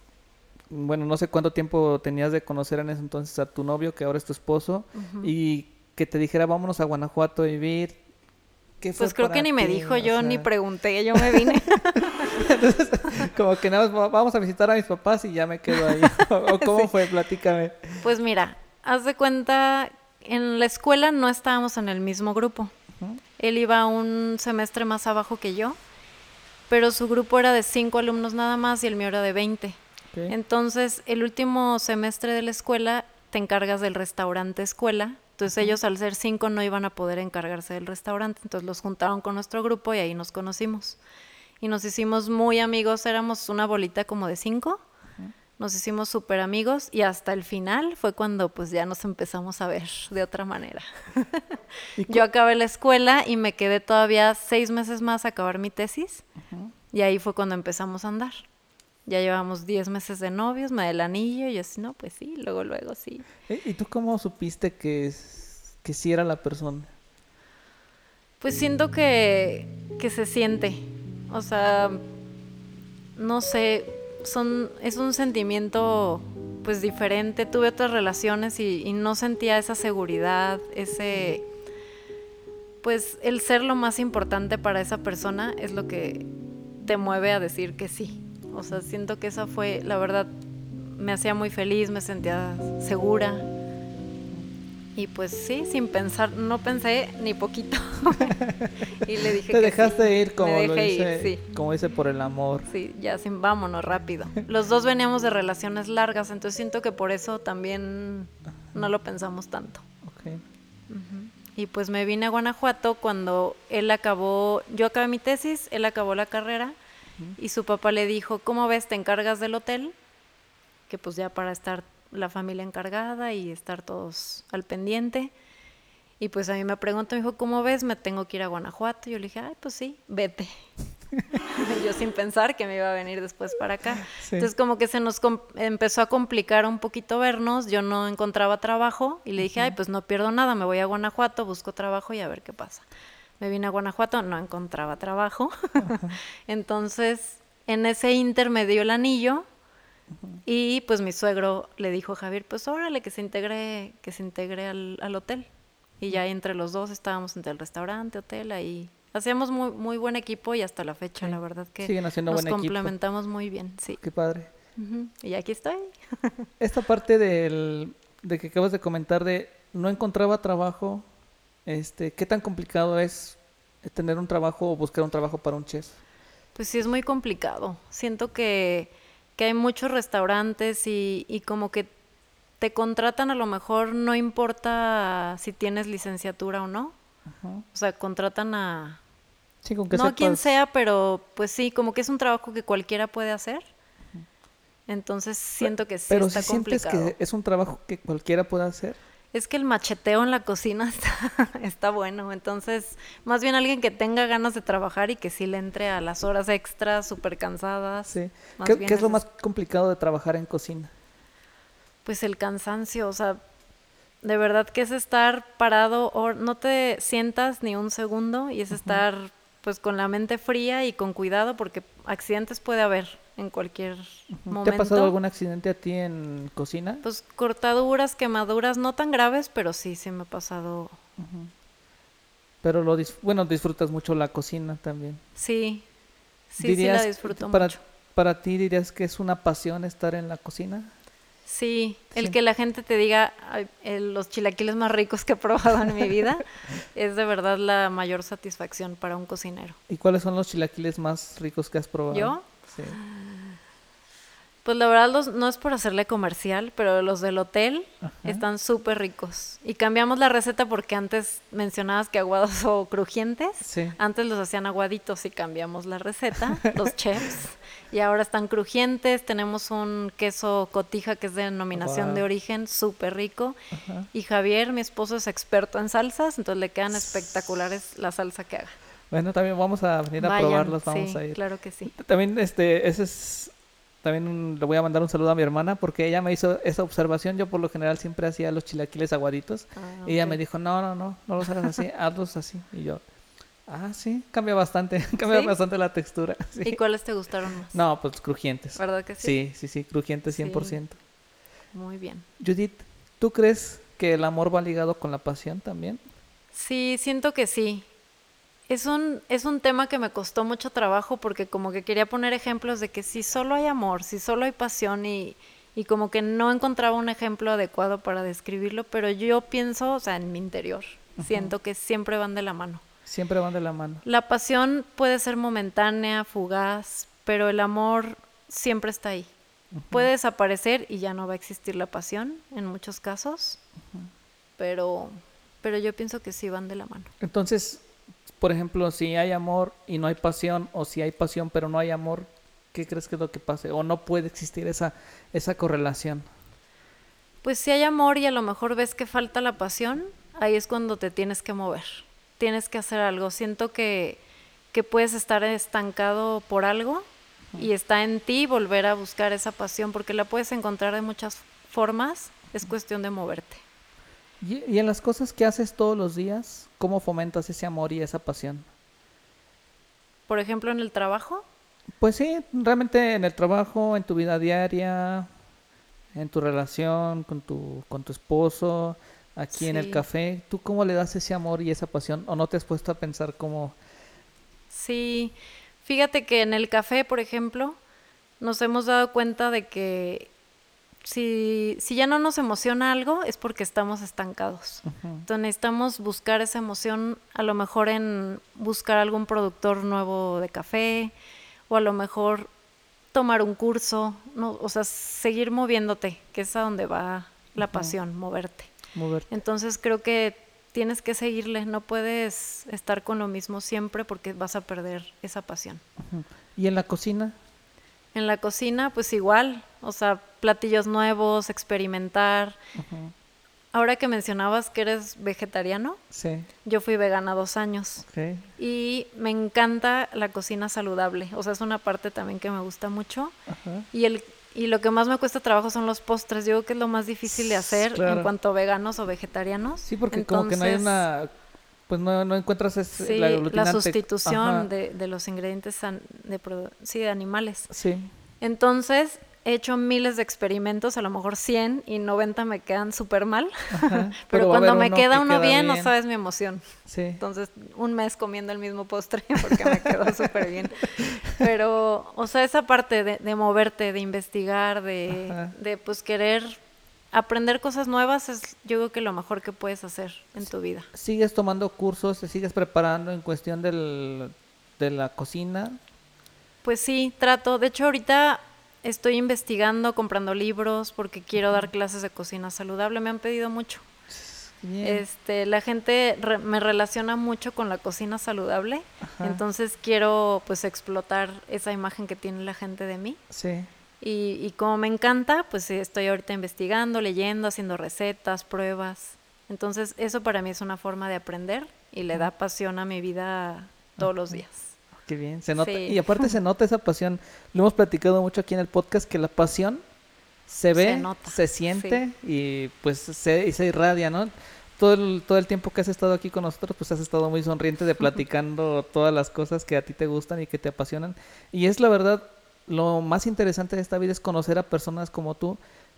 bueno, no sé cuánto tiempo tenías de conocer en ese entonces a tu novio, que ahora es tu esposo, y que te dijera, vámonos a Guanajuato a vivir. ¿Qué fue Pues creo que ni me dijo, O yo ni pregunté, yo me vine. Como que nada más "Va- vamos a visitar a mis papás y ya me quedo ahí. ¿O cómo Sí. fue? Platícame. Pues mira, haz de cuenta, en la escuela no estábamos en el mismo grupo. Él iba un semestre más abajo que yo, pero su grupo era de cinco alumnos nada más y el mío era de 20. Ok. Entonces, el último semestre de la escuela te encargas del restaurante escuela. Entonces, ellos al ser cinco no iban a poder encargarse del restaurante. Entonces, los juntaron con nuestro grupo y ahí nos conocimos. Y nos hicimos muy amigos, éramos una bolita como de cinco. Nos hicimos súper amigos y hasta el final fue cuando pues ya nos empezamos a ver de otra manera. ¿Y cu- Yo acabé la escuela y me quedé todavía seis meses más a acabar mi tesis. Y ahí fue cuando empezamos a andar. Ya llevamos diez meses de novios, me da el anillo y yo así, no, pues sí, luego, luego sí. ¿Y tú cómo supiste que, que sí era la persona? Pues siento que, que se siente. O sea, no sé, son, es un sentimiento pues diferente. Tuve otras relaciones y, y no sentía esa seguridad, ese... Pues el ser lo más importante para esa persona es lo que te mueve a decir que sí. O sea, siento que esa fue, la verdad, me hacía muy feliz, me sentía segura. Y pues sí, sin pensar, no pensé ni poquito. y le dije Te que dejaste sí. ir como Me lo dejé dice, ir, sí. como dice por el amor. Sí, ya sin vámonos rápido. Los dos veníamos de relaciones largas, entonces siento que por eso también no lo pensamos tanto. Ok. Y pues me vine a Guanajuato cuando él acabó, yo acabé mi tesis, él acabó la carrera y su papá le dijo, ¿cómo ves? ¿Te encargas del hotel? Que pues ya para estar la familia encargada y estar todos al pendiente. Y pues a mí me preguntó, me dijo, ¿cómo ves? Me tengo que ir a Guanajuato. Yo le dije, ay, pues sí, vete. yo sin pensar que me iba a venir después para acá. Sí. Entonces como que se nos empezó a complicar un poquito vernos, yo no encontraba trabajo y le dije, ay, pues no pierdo nada, me voy a Guanajuato, busco trabajo y a ver qué pasa. Me vine a Guanajuato, no encontraba trabajo. Entonces, en ese inter me dio el anillo y pues mi suegro le dijo a Javier, pues órale, que se integre, que se integre al, al hotel. Y ya entre los dos estábamos entre el restaurante, hotel, ahí. Hacíamos muy, muy buen equipo y hasta la fecha, Sí. la verdad que Siguen haciendo nos buen equipo. complementamos muy bien, sí. Qué padre. Y aquí estoy. Esta parte del, de que acabas de comentar de no encontraba trabajo, este, ¿qué tan complicado es tener un trabajo o buscar un trabajo para un chef? Pues sí, es muy complicado. Siento que, que hay muchos restaurantes y, y como que te contratan a lo mejor, no importa si tienes licenciatura o no. Ajá. O sea, contratan a... Sí, con que no a quien sepas- sea, pero pues sí, como que es un trabajo que cualquiera puede hacer. Entonces siento que sí Pero está si sientes complicado. que es un trabajo que cualquiera puede hacer. Es que el macheteo en la cocina está, está bueno. Entonces, más bien alguien que tenga ganas de trabajar y que sí le entre a las horas extras, súper cansadas. Sí. ¿Qué, qué es lo más complicado de trabajar en cocina? Pues el cansancio, o sea, de verdad que es estar parado o no te sientas ni un segundo y es estar pues con la mente fría y con cuidado porque accidentes puede haber en cualquier momento. ¿Te ha pasado algún accidente a ti en cocina? Pues cortaduras, quemaduras, no tan graves, pero sí, sí me ha pasado. Pero lo dis- bueno, disfrutas mucho la cocina también. Sí, sí, la disfruto para, mucho. Para ti dirías que es una pasión estar en la cocina. Sí, el Sí. que la gente te diga "Ay, el- los chilaquiles más ricos que he probado en mi vida es de verdad la mayor satisfacción para un cocinero. ¿Y cuáles son los chilaquiles más ricos que has probado? ¿Yo? Sí. Pues la verdad los, no es por hacerle comercial, pero los del hotel están súper ricos. Y cambiamos la receta porque antes mencionabas que aguados o crujientes. Sí. Antes los hacían aguaditos y cambiamos la receta, los chefs. Y ahora están crujientes. Tenemos un queso cotija que es de denominación de origen, súper rico. Y Javier, mi esposo, es experto en salsas, entonces le quedan espectaculares la salsa que haga. Bueno, también vamos a venir a Vayan, probarlos, vamos sí, a ir. claro que sí. También, este, ese es, también un- le voy a mandar un saludo a mi hermana porque ella me hizo esa observación. Yo por lo general siempre hacía los chilaquiles aguaditos. Ah, Y ella me dijo, no, no, no, no los hagas así, hazlos así. Y yo, ah, sí, cambia bastante, cambia ¿Sí? bastante la textura. sí. ¿Y cuáles te gustaron más? No, pues crujientes. ¿Verdad que sí? Sí, sí, sí, crujientes Sí. 100%. Muy bien. Judith, ¿tú crees que el amor va ligado con la pasión también? Sí, siento que sí. Es un, es un tema que me costó mucho trabajo porque como que quería poner ejemplos de que si solo hay amor, si solo hay pasión y, y como que no encontraba un ejemplo adecuado para describirlo, pero yo pienso, o sea, en mi interior, siento que siempre van de la mano. Siempre van de la mano. La pasión puede ser momentánea, fugaz, pero el amor siempre está ahí. Puede desaparecer y ya no va a existir la pasión en muchos casos, pero, pero yo pienso que sí van de la mano. Entonces, por ejemplo, si hay amor y no hay pasión, o si hay pasión pero no hay amor, ¿qué crees que es lo que pase? ¿O no puede existir esa, esa correlación? Pues si hay amor y a lo mejor ves que falta la pasión, ahí es cuando te tienes que mover. Tienes que hacer algo. Siento que, que puedes estar estancado por algo y está en ti volver a buscar esa pasión porque la puedes encontrar de muchas formas. Es cuestión de moverte. Y, y en las cosas que haces todos los días, ¿cómo fomentas ese amor y esa pasión? Por ejemplo, en el trabajo, Pues sí, realmente en el trabajo, en tu vida diaria, en tu relación con tu, con tu esposo, aquí en el café, ¿tú cómo le das ese amor y esa pasión? ¿O no te has puesto a pensar cómo... sí. Fíjate que en el café, por ejemplo, nos hemos dado cuenta de que si, si ya no nos emociona algo es porque estamos estancados. Entonces necesitamos buscar esa emoción, a lo mejor en buscar algún productor nuevo de café, o a lo mejor tomar un curso, no, o sea, seguir moviéndote, que es a donde va la pasión, moverte. moverte? Entonces creo que tienes que seguirle, no puedes estar con lo mismo siempre porque vas a perder esa pasión. ¿Y en la cocina? En la cocina, pues igual, o sea, platillos nuevos, experimentar. Ahora que mencionabas que eres vegetariano, Sí, yo fui vegana dos años y me encanta la cocina saludable, o sea, es una parte también que me gusta mucho. Y, el, y lo que más me cuesta trabajo son los postres, yo creo que es lo más difícil de hacer Claro. en cuanto a veganos o vegetarianos. Sí, porque como que no hay una... Pues no, no encuentras ese, Sí, la la, sustitución de, de los ingredientes de, sí, de animales. Sí, Entonces, he hecho miles de experimentos, a lo mejor 100 y 90 me quedan súper mal. Ajá. Pero, cuando me uno queda que uno queda bien, no sabes mi emoción. Sí. Entonces, un mes comiendo el mismo postre porque me quedó súper bien. Pero, o sea, esa parte de, de moverte, de investigar, de, Ajá. de pues querer aprender cosas nuevas es yo creo que lo mejor que puedes hacer en tu vida. ¿Sigues tomando cursos, te sigues preparando en cuestión del, de la cocina? Pues sí, trato. De hecho, ahorita estoy investigando, comprando libros porque quiero dar clases de cocina saludable. Me han pedido mucho. Bien. Este, la gente re- me relaciona mucho con la cocina saludable, Ajá. entonces quiero pues explotar esa imagen que tiene la gente de mí. Sí. Y, y como me encanta, pues estoy ahorita investigando, leyendo, haciendo recetas, pruebas. Entonces eso para mí es una forma de aprender y le da pasión a mi vida todos los días. Qué bien, se nota. Sí. Y aparte se nota esa pasión. Lo hemos platicado mucho aquí en el podcast que la pasión se ve, se, nota, siente y pues se, y se irradia, ¿no? Todo el, todo el tiempo que has estado aquí con nosotros, pues has estado muy sonriente de platicando todas las cosas que a ti te gustan y que te apasionan. Y es la verdad, lo más interesante de esta vida es conocer a personas como tú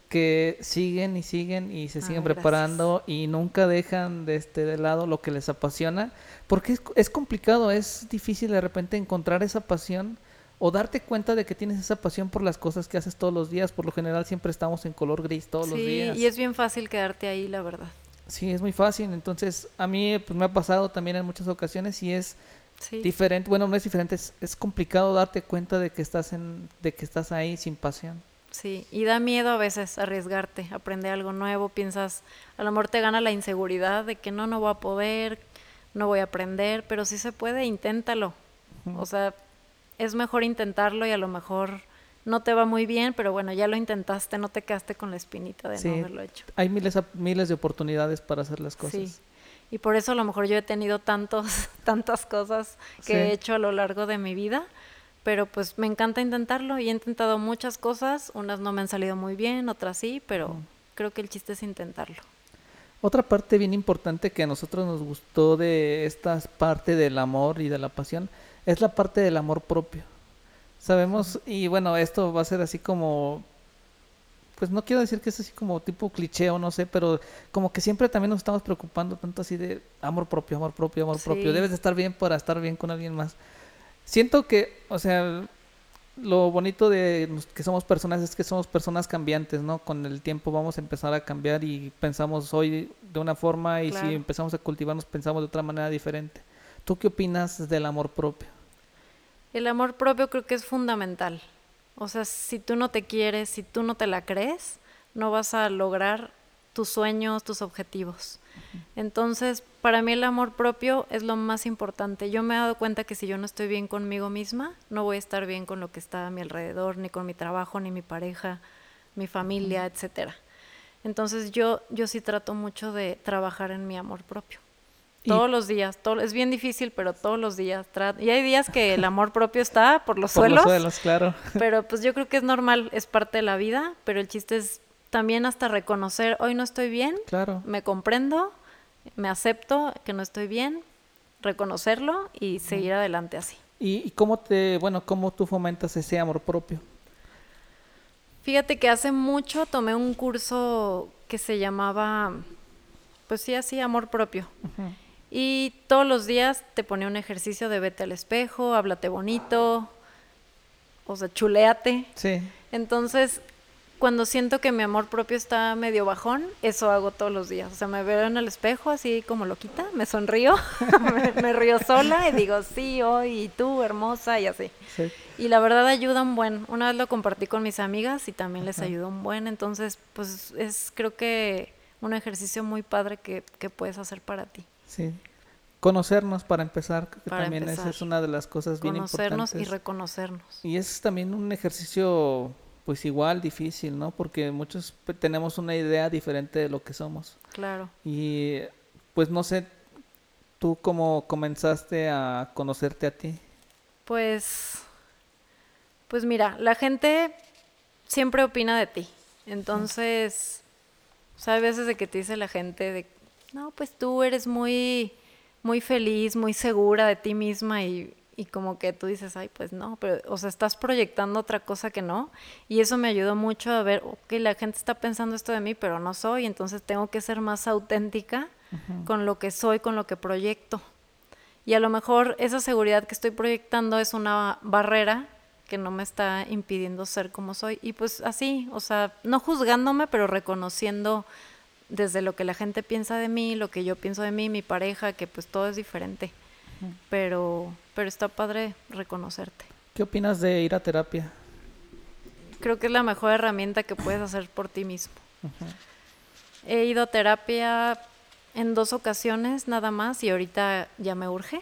que siguen y siguen y se Ah, siguen gracias. preparando y nunca dejan de este de lado lo que les apasiona porque es, es complicado es difícil de repente encontrar esa pasión o darte cuenta de que tienes esa pasión por las cosas que haces todos los días por lo general siempre estamos en color gris todos los días y es bien fácil quedarte ahí, la verdad. sí es muy fácil entonces a mí pues me ha pasado también en muchas ocasiones y es Sí. diferente bueno no es diferente es, es complicado darte cuenta de que estás en de que estás ahí sin pasión Sí, y da miedo a veces arriesgarte, aprender algo nuevo, piensas, a lo mejor te gana la inseguridad de que no, no voy a poder, no voy a aprender, pero si se puede, inténtalo. O sea, es mejor intentarlo y a lo mejor no te va muy bien, pero bueno, ya lo intentaste, no te quedaste con la espinita de no haberlo hecho. Hay miles, miles de oportunidades para hacer las cosas. Sí. Y por eso a lo mejor yo he tenido tantos, tantas cosas que he hecho a lo largo de mi vida, pero pues me encanta intentarlo y he intentado muchas cosas, unas no me han salido muy bien, otras sí, pero creo que el chiste es intentarlo. Otra parte bien importante que a nosotros nos gustó de esta parte del amor y de la pasión es la parte del amor propio. Sabemos, y bueno, esto va a ser así como, pues no quiero decir que es así como tipo cliché o no sé, pero como que siempre también nos estamos preocupando tanto así de amor propio, amor propio, amor propio. Debes de estar bien para estar bien con alguien más. Siento que, o sea, lo bonito de que somos personas es que somos personas cambiantes, ¿no? Con el tiempo vamos a empezar a cambiar y pensamos hoy de una forma y si empezamos a cultivarnos pensamos de otra manera diferente. ¿Tú qué opinas del amor propio? El amor propio creo que es fundamental. O sea, si tú no te quieres, si tú no te la crees, no vas a lograr tus sueños, tus objetivos. Entonces, para mí el amor propio es lo más importante. Yo me he dado cuenta que si yo no estoy bien conmigo misma, no voy a estar bien con lo que está a mi alrededor, ni con mi trabajo, ni mi pareja, mi familia, etcétera. Entonces, yo yo sí trato mucho de trabajar en mi amor propio. Todos los días, todo, es bien difícil, pero todos los días trato. Y hay días que el amor propio está por los suelos. Por los suelos, claro. Pero pues yo creo que es normal, es parte de la vida, pero el chiste es también hasta reconocer, hoy no estoy bien, claro. me comprendo, me acepto que no estoy bien, reconocerlo y seguir adelante así. ¿Y, cómo te, bueno, cómo tú fomentas ese amor propio? Fíjate que hace mucho tomé un curso que se llamaba, pues sí, así, amor propio. Y todos los días te ponía un ejercicio de vete al espejo, háblate bonito, o sea, chuleate. Sí. Entonces, cuando siento que mi amor propio está medio bajón, eso hago todos los días. O sea, me veo en el espejo así como loquita, me sonrío, me, río sola y digo, sí, hoy, y tú, hermosa, y así. Sí. Y la verdad ayuda un buen. Una vez lo compartí con mis amigas y también les ayudó un buen. Entonces, pues es creo que un ejercicio muy padre que, que puedes hacer para ti. Sí. Conocernos para empezar, que también esa es una de las cosas bien importantes. Conocernos y reconocernos. Y es también un ejercicio, pues igual difícil, ¿no? Porque muchos tenemos una idea diferente de lo que somos. Claro. Y pues no sé, ¿tú cómo comenzaste a conocerte a ti? Pues, pues mira, la gente siempre opina de ti. Entonces, o sea, hay veces de que te dice la gente de no, pues tú eres muy, muy feliz, muy segura de ti misma y, y como que tú dices, ay, pues no, pero, o sea, estás proyectando otra cosa que no. Y eso me ayudó mucho a ver, ok, la gente está pensando esto de mí, pero no soy, entonces tengo que ser más auténtica con lo que soy, con lo que proyecto. Y a lo mejor esa seguridad que estoy proyectando es una barrera que no me está impidiendo ser como soy. Y pues así, o sea, no juzgándome, pero reconociendo desde lo que la gente piensa de mí, lo que yo pienso de mí, mi pareja, que pues todo es diferente. Pero, pero está padre reconocerte. ¿Qué opinas de ir a terapia? Creo que es la mejor herramienta que puedes hacer por ti mismo. He ido a terapia en dos ocasiones nada más y ahorita ya me urge.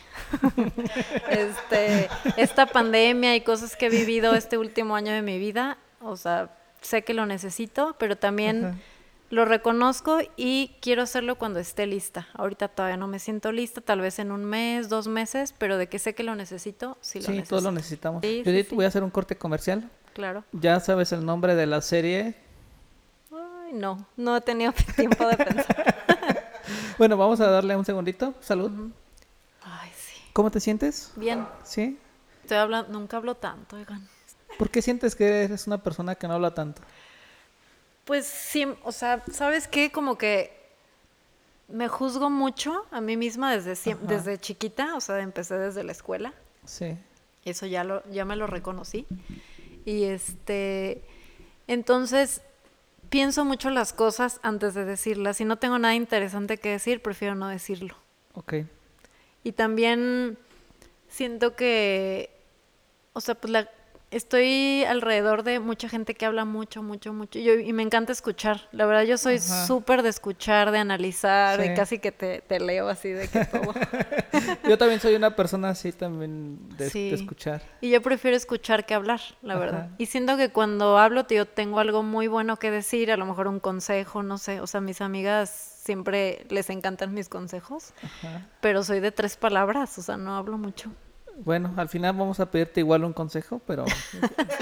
este, esta pandemia y cosas que he vivido este último año de mi vida, o sea, sé que lo necesito, pero también lo reconozco y quiero hacerlo cuando esté lista. Ahorita todavía no me siento lista, tal vez en un mes, dos meses, pero de que sé que lo necesito, sí lo sí, todos lo necesitamos. Judith, voy a hacer un corte comercial. Claro. ¿Ya sabes el nombre de la serie? Ay, no, no he tenido tiempo de pensar. bueno, vamos a darle un segundito. Salud. Ay, sí. ¿Cómo te sientes? Bien. ¿Sí? Estoy hablando, nunca hablo tanto, oigan. ¿Por qué sientes que eres una persona que no habla tanto? Pues sí, o sea, ¿sabes qué? Como que me juzgo mucho a mí misma desde, desde chiquita, o sea, empecé desde la escuela. Sí. Eso ya, lo, ya me lo reconocí. Y este, entonces, pienso mucho las cosas antes de decirlas. Si no tengo nada interesante que decir, prefiero no decirlo. Ok. Y también siento que, o sea, pues la, estoy alrededor de mucha gente que habla mucho, mucho, mucho. Yo, y me encanta escuchar. La verdad, yo soy súper de escuchar, de analizar, de casi que te, te, leo así de que todo. yo también soy una persona así también de, escuchar. Y yo prefiero escuchar que hablar, la verdad. Y siento que cuando hablo, yo tengo algo muy bueno que decir, a lo mejor un consejo, no sé. O sea, mis amigas siempre les encantan mis consejos, pero soy de tres palabras, o sea, no hablo mucho. Bueno, al final vamos a pedirte igual un consejo, pero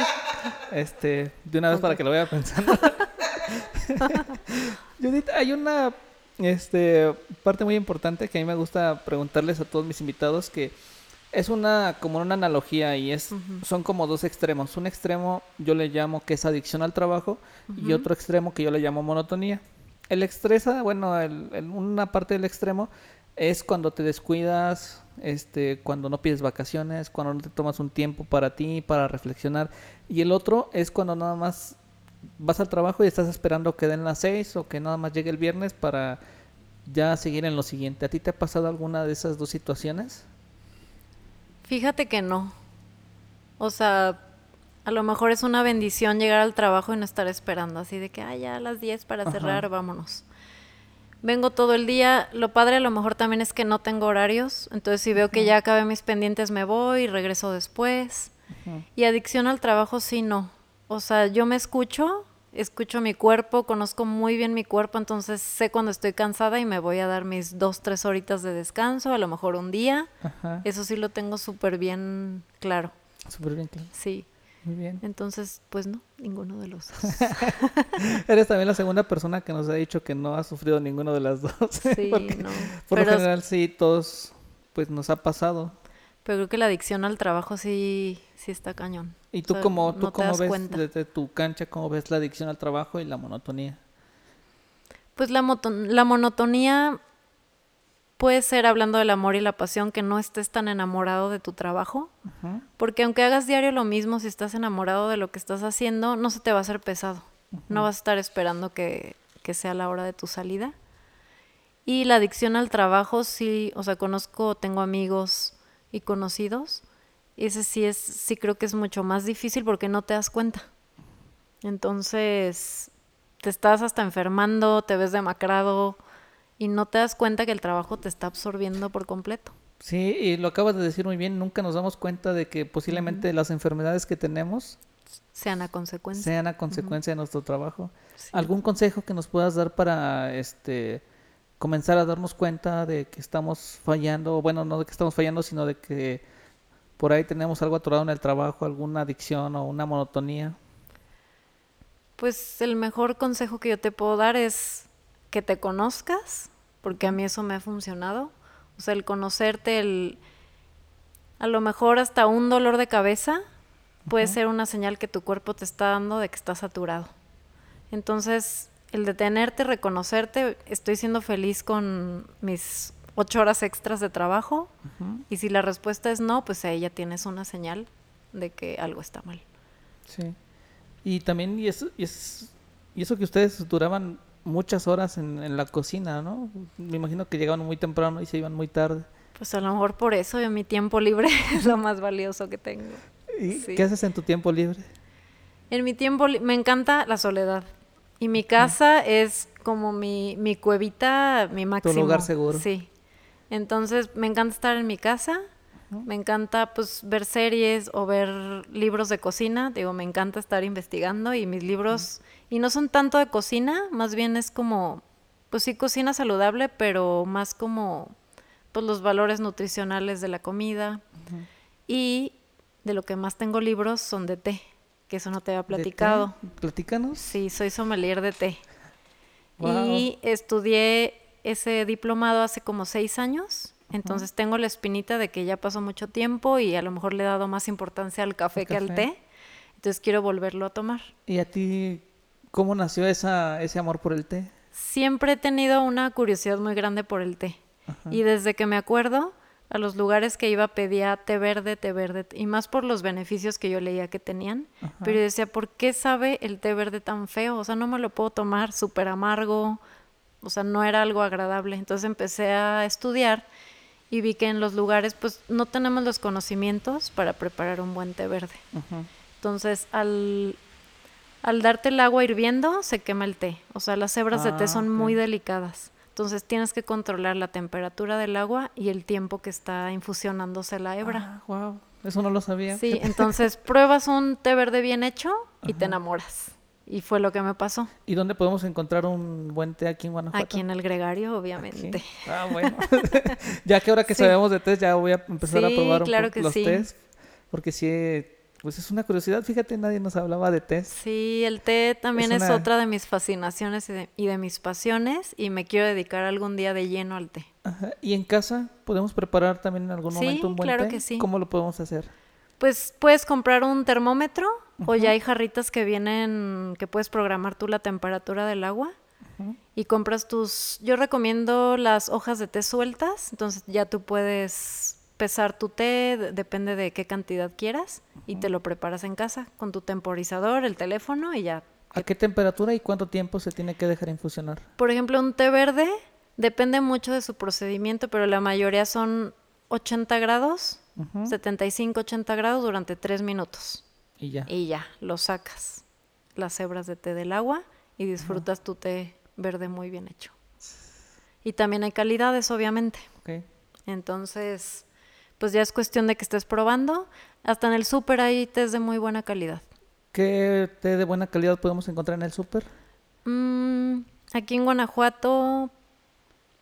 este, de una vez para que lo vaya pensando. Judith, hay una este, parte muy importante que a mí me gusta preguntarles a todos mis invitados que es una como una analogía y es son como dos extremos. Un extremo yo le llamo que es adicción al trabajo y otro extremo que yo le llamo monotonía. El estresa, bueno, el, una parte del extremo es cuando te descuidas, este, cuando no pides vacaciones, cuando no te tomas un tiempo para ti, para reflexionar. Y el otro es cuando nada más vas al trabajo y estás esperando que den las seis o que nada más llegue el viernes para ya seguir en lo siguiente. ¿A ti te ha pasado alguna de esas dos situaciones? Fíjate que no. O sea, a lo mejor es una bendición llegar al trabajo y no estar esperando así de que, ah, ya a las 10 para cerrar, vámonos vengo todo el día. Lo padre a lo mejor también es que no tengo horarios, entonces si veo que ya acabé mis pendientes me voy y regreso después. Y adicción al trabajo sí no. O sea, yo me escucho, escucho mi cuerpo, conozco muy bien mi cuerpo, entonces sé cuando estoy cansada y me voy a dar mis dos, tres horitas de descanso, a lo mejor un día. Eso sí lo tengo súper bien claro. Súper bien claro. Sí. Muy bien. Entonces, pues no, ninguno de los dos. Eres también la segunda persona que nos ha dicho que no ha sufrido ninguno de las dos. Sí, no. Por lo general sí, todos, pues nos ha pasado. Pero creo que la adicción al trabajo sí, sí está cañón. ¿Y tú cómo, tú cómo ves desde tu cancha, cómo ves la adicción al trabajo y la monotonía? Pues la, la monotonía puede ser hablando del amor y la pasión que no estés tan enamorado de tu trabajo, porque aunque hagas diario lo mismo, si estás enamorado de lo que estás haciendo, no se te va a hacer pesado, no vas a estar esperando que, que, sea la hora de tu salida. Y la adicción al trabajo, sí, o sea, conozco, tengo amigos y conocidos, y ese sí es, sí creo que es mucho más difícil porque no te das cuenta. Entonces, te estás hasta enfermando, te ves demacrado, y no te das cuenta que el trabajo te está absorbiendo por completo. Sí, y lo acabas de decir muy bien, nunca nos damos cuenta de que posiblemente las enfermedades que tenemos sean a consecuencia. Sean a consecuencia de nuestro trabajo. ¿Algún consejo que nos puedas dar para este comenzar a darnos cuenta de que estamos fallando, bueno, no de que estamos fallando, sino de que por ahí tenemos algo atorado en el trabajo, alguna adicción o una monotonía? Pues el mejor consejo que yo te puedo dar es que te conozcas, porque a mí eso me ha funcionado. O sea, el conocerte, el a lo mejor hasta un dolor de cabeza puede ser una señal que tu cuerpo te está dando de que estás saturado. Entonces, el detenerte, reconocerte, estoy siendo feliz con mis ocho horas extras de trabajo. Y si la respuesta es no, pues ahí ya tienes una señal de que algo está mal. Sí. Y también, y eso, y, es, y eso que ustedes duraban muchas horas en, la cocina, ¿no? Me imagino que llegaban muy temprano y se iban muy tarde. Pues a lo mejor por eso mi tiempo libre es lo más valioso que tengo. ¿Y qué haces en tu tiempo libre? En mi tiempo me encanta la soledad. Y mi casa es como mi, mi cuevita, mi máximo. Tu lugar seguro. Sí. Entonces me encanta estar en mi casa. Me encanta pues ver series o ver libros de cocina. Digo, me encanta estar investigando y mis libros y no son tanto de cocina, más bien es como, pues sí, cocina saludable, pero más como pues los valores nutricionales de la comida. Y de lo que más tengo libros son de té, que eso no te había platicado. ¿Platícanos? Sí, soy sommelier de té. Y estudié ese diplomado hace como seis años. Entonces tengo la espinita de que ya pasó mucho tiempo y a lo mejor le he dado más importancia al café, que al té. Entonces quiero volverlo a tomar. ¿Y a ti ¿Cómo nació esa, ese amor por el té? Siempre he tenido una curiosidad muy grande por el té. Y desde que me acuerdo, a los lugares que iba pedía té verde, té verde, y más por los beneficios que yo leía que tenían. Pero yo decía, ¿por qué sabe el té verde tan feo? O sea, no me lo puedo tomar súper amargo, o sea, no era algo agradable. Entonces empecé a estudiar y vi que en los lugares pues no tenemos los conocimientos para preparar un buen té verde. Entonces, al, al darte el agua hirviendo, se quema el té. O sea, las hebras de té Ah, son muy delicadas. Entonces, tienes que controlar la temperatura del agua y el tiempo que está infusionándose la hebra. Ah, wow. Eso no lo sabía. Sí, entonces pruebas un té verde bien hecho y te enamoras. Y fue lo que me pasó. ¿Y dónde podemos encontrar un buen té aquí en Guanajuato? Aquí en el gregario, Aquí. obviamente. Ah, bueno. ya que ahora que Sí. sabemos de test, ya voy a empezar a probar un claro que los sí. tés. Porque sí, pues es una curiosidad. Fíjate, nadie nos hablaba de test. Sí, el té también Es es, una- otra de mis fascinaciones y de, y de mis pasiones y me quiero dedicar algún día de lleno al té. Ajá. ¿Y en casa podemos preparar también en algún Sí, momento un buen claro té? que sí. ¿Cómo lo podemos hacer? Pues puedes comprar un termómetro o ya hay jarritas que vienen, que puedes programar tú la temperatura del agua y compras tus... Yo recomiendo las hojas de té sueltas, entonces ya tú puedes pesar tu té, de- depende de qué cantidad quieras y te lo preparas en casa con tu temporizador, el teléfono y ya. ¿A qué temperatura y cuánto tiempo se tiene que dejar infusionar? Por ejemplo, un té verde depende mucho de su procedimiento, pero la mayoría son 80 grados, Ujú. 75-80 grados durante 3 minutos. Y ya. Y ya, lo sacas las hebras de té del agua y disfrutas tu té verde muy bien hecho. Y también hay calidades, obviamente. Ok. Entonces, pues ya es cuestión de que estés probando. Hasta en el súper hay tés de muy buena calidad. ¿Qué té de buena calidad podemos encontrar en el súper? Mm, aquí en Guanajuato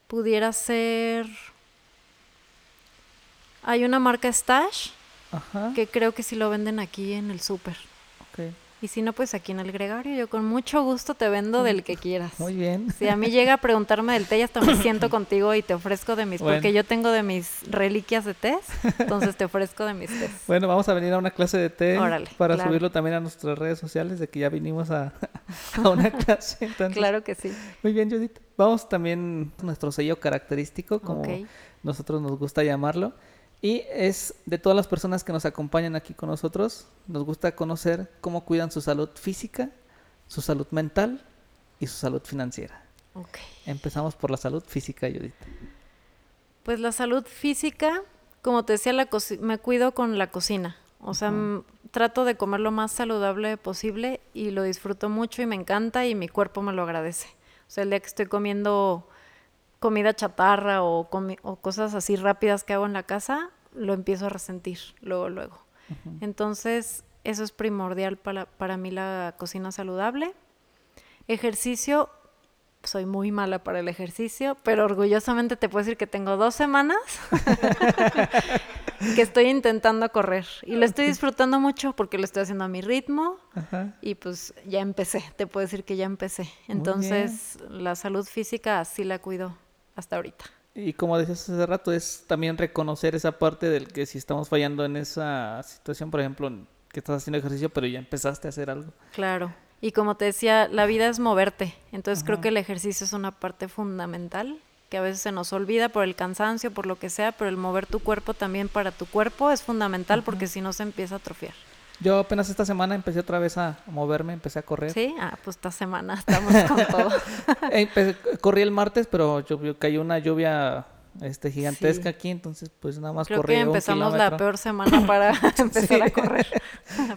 pudiera ser... Hay una marca Stash Ajá. que creo que sí lo venden aquí en el súper. ok. Y si no, pues aquí en el gregario yo con mucho gusto te vendo del que quieras. Muy bien. Si a mí llega a preguntarme del té y hasta me siento contigo y te ofrezco de mis, Bueno. porque yo tengo de mis reliquias de tés, entonces te ofrezco de mis tés. Bueno, vamos a venir a una clase de té Órale, para claro. subirlo también a nuestras redes sociales de que ya vinimos a, a una clase. Entonces, Claro que sí. Muy bien, Judith. Vamos también a nuestro sello característico, como nosotros nos gusta llamarlo. Y es de todas las personas que nos acompañan aquí con nosotros, nos gusta conocer cómo cuidan su salud física, su salud mental y su salud financiera. Ok. Empezamos por la salud física, Judith. Pues la salud física, como te decía, la me cuido con la cocina. O sea, trato de comer lo más saludable posible y lo disfruto mucho y me encanta y mi cuerpo me lo agradece. O sea, el día que estoy comiendo comida chatarra o, comi- o cosas así rápidas que hago en la casa, lo empiezo a resentir luego, luego. Entonces, eso es primordial para, para mí la cocina saludable. Ejercicio, soy muy mala para el ejercicio, pero orgullosamente te puedo decir que tengo dos semanas que estoy intentando correr y lo estoy disfrutando mucho porque lo estoy haciendo a mi ritmo Ajá. y pues ya empecé, te puedo decir que ya empecé. Entonces, la salud física sí la cuido hasta ahorita. Y como decías hace rato, es también reconocer esa parte del que si estamos fallando en esa situación, por ejemplo, que estás haciendo ejercicio, pero ya empezaste a hacer algo. Claro. Y como te decía, la vida es moverte. Entonces creo que el ejercicio es una parte fundamental que a veces se nos olvida por el cansancio, por lo que sea, pero el mover tu cuerpo también para tu cuerpo es fundamental porque si no se empieza a atrofiar. Yo apenas esta semana empecé otra vez a moverme, empecé a correr. ¿Sí? Ah, pues esta semana estamos con todo. Eh, empe- corrí el martes, pero llovió- cayó una lluvia este, gigantesca Sí. aquí, entonces pues nada más Creo corrí que un empezamos la kilómetro. peor semana para empezar a correr.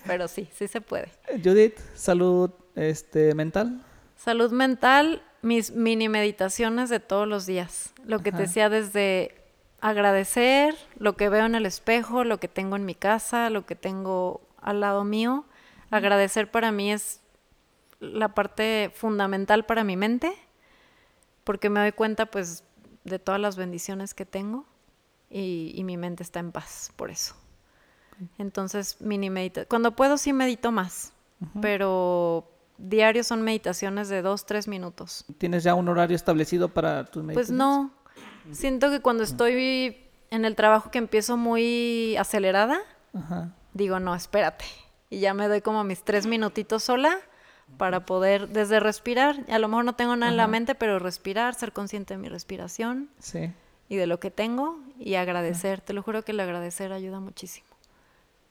Pero sí, sí se puede. Judith, salud este, mental. Salud mental, mis mini meditaciones de todos los días. Lo que te Ajá. decía desde agradecer lo que veo en el espejo, lo que tengo en mi casa, lo que tengo al lado mío. Agradecer para mí es la parte fundamental para mi mente, porque me doy cuenta pues de todas las bendiciones que tengo y, y mi mente está en paz por eso. Entonces, mini medita Cuando puedo sí medito más, pero diario son meditaciones de dos, tres minutos. ¿Tienes ya un horario establecido para tus Pues meditaciones? no. Siento que cuando estoy en el trabajo que empiezo muy acelerada, Ajá. Digo, no, espérate. Y ya me doy como mis tres minutitos sola para poder, desde respirar, a lo mejor no tengo nada en la mente, pero respirar, ser consciente de mi respiración Sí. y de lo que tengo y agradecer. Te lo juro que el agradecer ayuda muchísimo.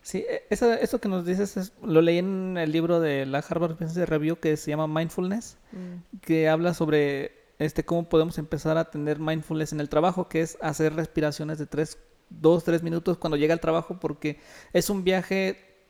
Sí, e- eso, eso que nos dices es- lo leí en el libro de la Harvard Business Review que se llama Mindfulness, Mm. que habla sobre este cómo podemos empezar a tener mindfulness en el trabajo, que es hacer respiraciones de tres, dos, tres minutos cuando llega al trabajo, porque es un viaje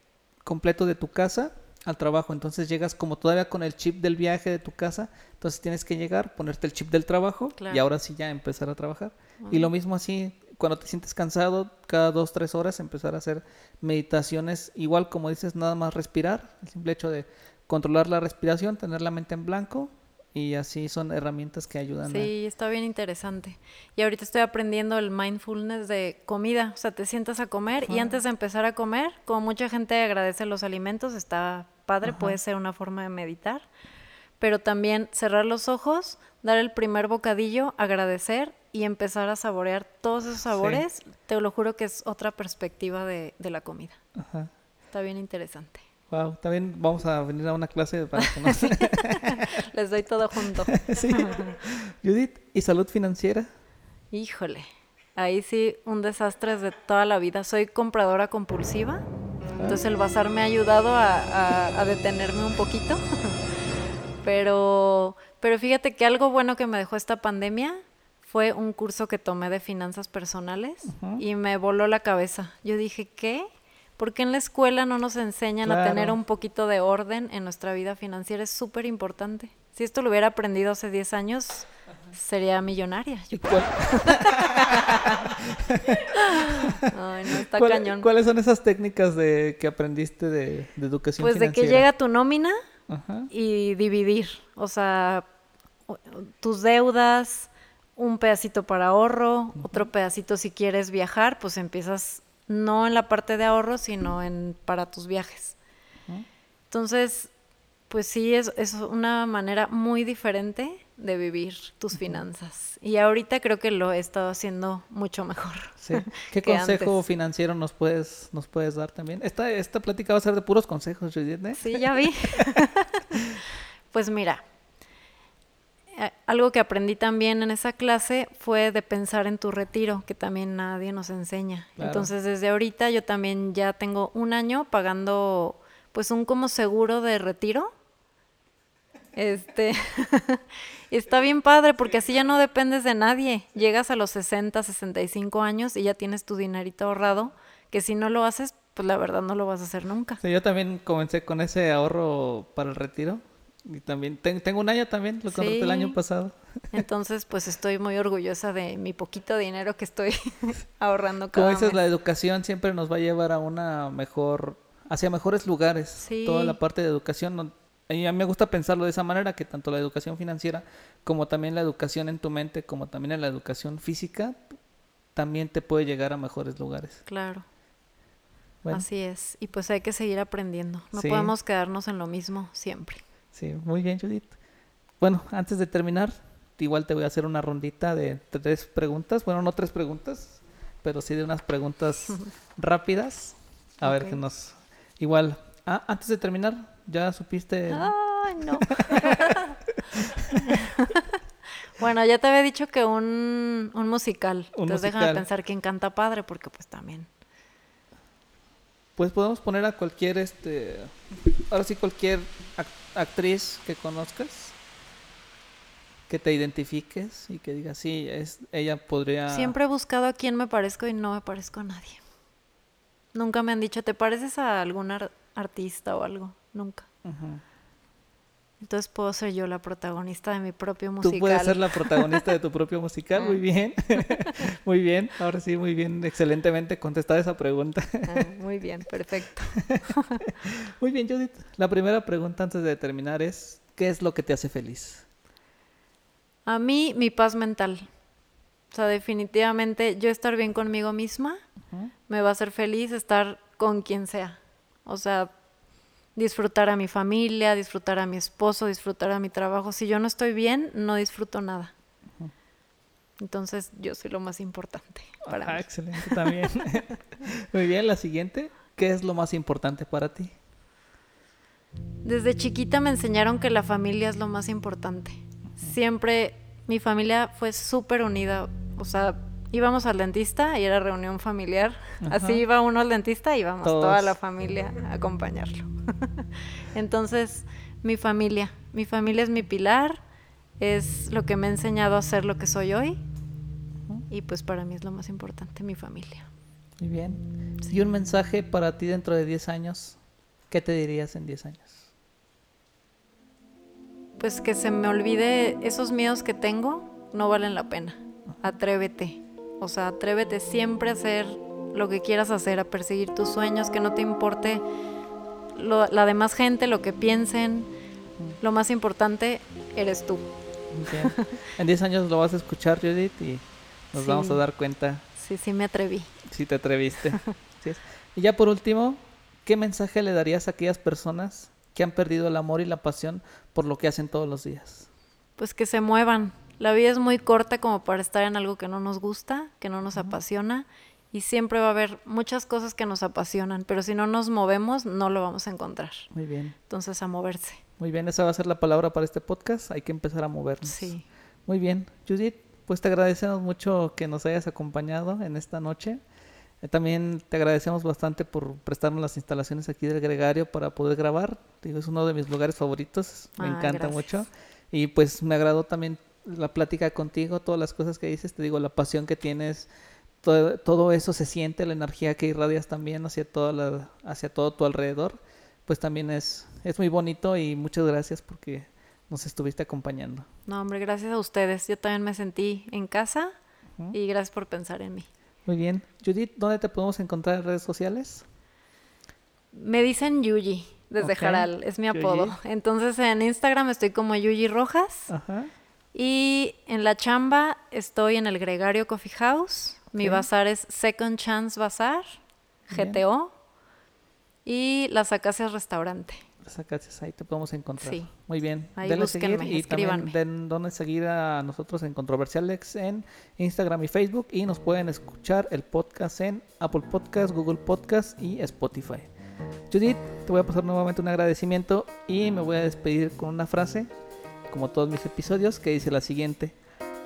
completo de tu casa al trabajo. Entonces llegas como todavía con el chip del viaje de tu casa. Entonces tienes que llegar, ponerte el chip del trabajo y ahora sí ya empezar a trabajar. Y lo mismo así, cuando te sientes cansado, cada dos, tres horas empezar a hacer meditaciones. Igual como dices, nada más respirar. El simple hecho de controlar la respiración, tener la mente en blanco. Y así son herramientas que ayudan. a- Sí, está bien interesante. Y ahorita estoy aprendiendo el mindfulness de comida. O sea, te sientas a comer y antes de empezar a comer, como mucha gente agradece los alimentos, está padre, puede ser una forma de meditar. Pero también cerrar los ojos, dar el primer bocadillo, agradecer y empezar a saborear todos esos sabores. Te lo juro que es otra perspectiva de, de la comida. Ajá. Está bien interesante. Wow, también vamos a venir a una clase para que nos... Les doy todo junto. sí. Judith, ¿y salud financiera? Híjole, ahí sí un desastre de toda la vida. Soy compradora compulsiva, entonces el bazar me ha ayudado a, a- a detenerme un poquito. pero, pero fíjate que algo bueno que me dejó esta pandemia fue un curso que tomé de finanzas personales y me voló la cabeza. Yo dije, ¿qué? ¿Por qué en la escuela no nos enseñan a tener un poquito de orden en nuestra vida financiera? Es súper importante. Si esto lo hubiera aprendido hace 10 años, sería millonaria. ¿Y cuál- Ay, no, está cuál- cañón. ¿Cuáles son esas técnicas de que aprendiste de, de educación Pues de que financiera? llega tu nómina Ajá. y dividir, o sea, tus deudas, un pedacito para ahorro, otro pedacito si quieres viajar, pues empiezas no en la parte de ahorro, sino en para tus viajes. Entonces, pues sí, es, es una manera muy diferente de vivir tus finanzas. Y ahorita creo que lo he estado haciendo mucho mejor. Sí. ¿Qué que consejo antes. financiero nos puedes, nos puedes dar también? Esta, esta plática va a ser de puros consejos, Judith, ¿eh? Sí, ya vi. pues mira, algo que aprendí también en esa clase fue de pensar en tu retiro, que también nadie nos enseña. Claro. Entonces, desde ahorita yo también ya tengo un año pagando pues un como seguro de retiro. Este está bien padre porque así ya no dependes de nadie. Llegas a los 60, 65 años y ya tienes tu dinerito ahorrado, que si no lo haces, pues la verdad no lo vas a hacer nunca. Sí, yo también comencé con ese ahorro para el retiro. Y también ten- tengo un año también, lo contraté el año pasado. Entonces, pues estoy muy orgullosa de mi poquito dinero que estoy ahorrando Como cada dices, mes. la educación siempre nos va a llevar a una mejor, hacia mejores lugares. Sí. Toda la parte de educación. y a mí me gusta pensarlo de esa manera, que tanto la educación financiera como también la educación en tu mente, como también en la educación física, también te puede llegar a mejores lugares. Claro, Bueno, así es. Y pues hay que seguir aprendiendo. No Sí. podemos quedarnos en lo mismo siempre. Sí, muy bien, Judith. Bueno, antes de terminar, igual te voy a hacer una rondita de tres preguntas. Bueno, no tres preguntas, pero sí de unas preguntas rápidas. A ver que nos... Igual, ah, antes de terminar, ¿ya supiste? Ay, no. bueno, ya te había dicho que un, un musical. Un Entonces déjame musical. pensar quién canta padre, porque pues también. Pues podemos poner a cualquier, este... Ahora sí, cualquier ac- actriz que conozcas, que te identifiques y que digas, sí, es, ella podría... Siempre he buscado a quién me parezco y no me parezco a nadie. Nunca me han dicho, ¿te pareces a algún ar- artista o algo? Nunca. Entonces puedo ser yo la protagonista de mi propio Tú musical. puedes ser la protagonista de tu propio musical, muy bien. muy bien, ahora sí, muy bien, excelentemente contestada esa pregunta. Ah, muy bien, perfecto. muy bien, Judith. La primera pregunta antes de terminar es, ¿qué es lo que te hace feliz? A mí, mi paz mental. O sea, definitivamente yo estar bien conmigo misma me va a hacer feliz estar con quien sea. O sea, disfrutar a mi familia, disfrutar a mi esposo, disfrutar a mi trabajo. Si yo no estoy bien, no disfruto nada. Entonces, yo soy lo más importante para Ah, mí. excelente también. muy bien, la siguiente, ¿qué es lo más importante para ti? Desde chiquita me enseñaron que la familia es lo más importante. Siempre mi familia fue súper unida. O sea, íbamos al dentista y era reunión familiar. Así iba uno al dentista y íbamos toda la familia a acompañarlo. Entonces, mi familia. Mi familia es mi pilar. Es lo que me ha enseñado a ser lo que soy hoy. Y pues para mí es lo más importante, mi familia. Muy bien. ¿Y un mensaje para ti dentro de 10 años? ¿qué te dirías en 10 años? Pues que se me olvide esos miedos que tengo, no valen la pena. Atrévete. O sea, atrévete siempre a hacer lo que quieras hacer, a perseguir tus sueños, que no te importe lo- la demás gente, lo que piensen. Lo más importante eres tú. Bien. En 10 años lo vas a escuchar, Judith, y nos Sí. vamos a dar cuenta Sí, sí me atreví. si te atreviste. Es. Y ya por último, ¿qué mensaje le darías a aquellas personas que han perdido el amor y la pasión por lo que hacen todos los días? Pues que se muevan. La vida es muy corta como para estar en algo que no nos gusta, que no nos apasiona. Y siempre va a haber muchas cosas que nos apasionan, pero si no nos movemos, no lo vamos a encontrar. Muy bien. Entonces, a moverse. Muy bien, esa va a ser la palabra para este podcast. Hay que empezar a movernos. Sí. Muy bien, Judith, pues te agradecemos mucho que nos hayas acompañado en esta noche. Eh, También te agradecemos bastante por prestarnos las instalaciones aquí del Gregario para poder grabar. Digo, es uno de mis lugares favoritos, me Ah, encanta gracias. mucho. Y pues me agradó también la plática contigo, todas las cosas que dices, te digo, la pasión que tienes, todo, todo eso se siente, la energía que irradias también hacia, toda la, hacia todo tu alrededor, pues también es, es muy bonito y muchas gracias porque nos estuviste acompañando. No, hombre, gracias a ustedes. Yo también me sentí en casa y gracias por pensar en mí. Muy bien. Judith, ¿dónde te podemos encontrar en redes sociales? Me dicen Yuyi desde Jaral, es mi apodo. Entonces en Instagram estoy como Yuyi Rojas Ajá. Y en la chamba estoy en el Gregario Coffee House. Mi bazar es Second Chance Bazar, Bien. GTO y Las Acacias Restaurante. Sacaches, ahí te podemos encontrar. Sí. Muy bien. Ahí Denle seguir y también escríbanme. den donde seguir a nosotros en Controversialex en Instagram y Facebook y nos pueden escuchar el podcast en Apple Podcast, Google Podcast y Spotify. Judith, te voy a pasar nuevamente un agradecimiento y me voy a despedir con una frase, como todos mis episodios, que dice la siguiente.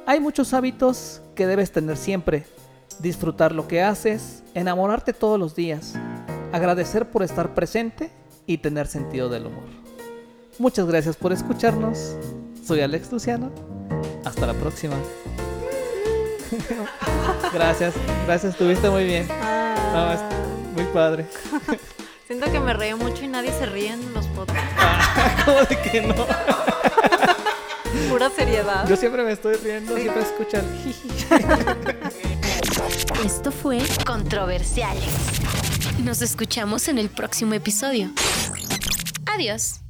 Hay muchos hábitos que debes tener siempre. Disfrutar lo que haces, enamorarte todos los días, agradecer por estar presente y tener sentido del humor. Muchas gracias por escucharnos. Soy Alex Luciano. Hasta la próxima. gracias, gracias, estuviste muy bien. No, es muy padre. Siento que me reí mucho y nadie se ríe en los podcasts. ¿Cómo de que no? Pura seriedad. Yo siempre me estoy riendo, siempre escuchan. Esto fue Controversiales. Nos escuchamos en el próximo episodio. Adiós.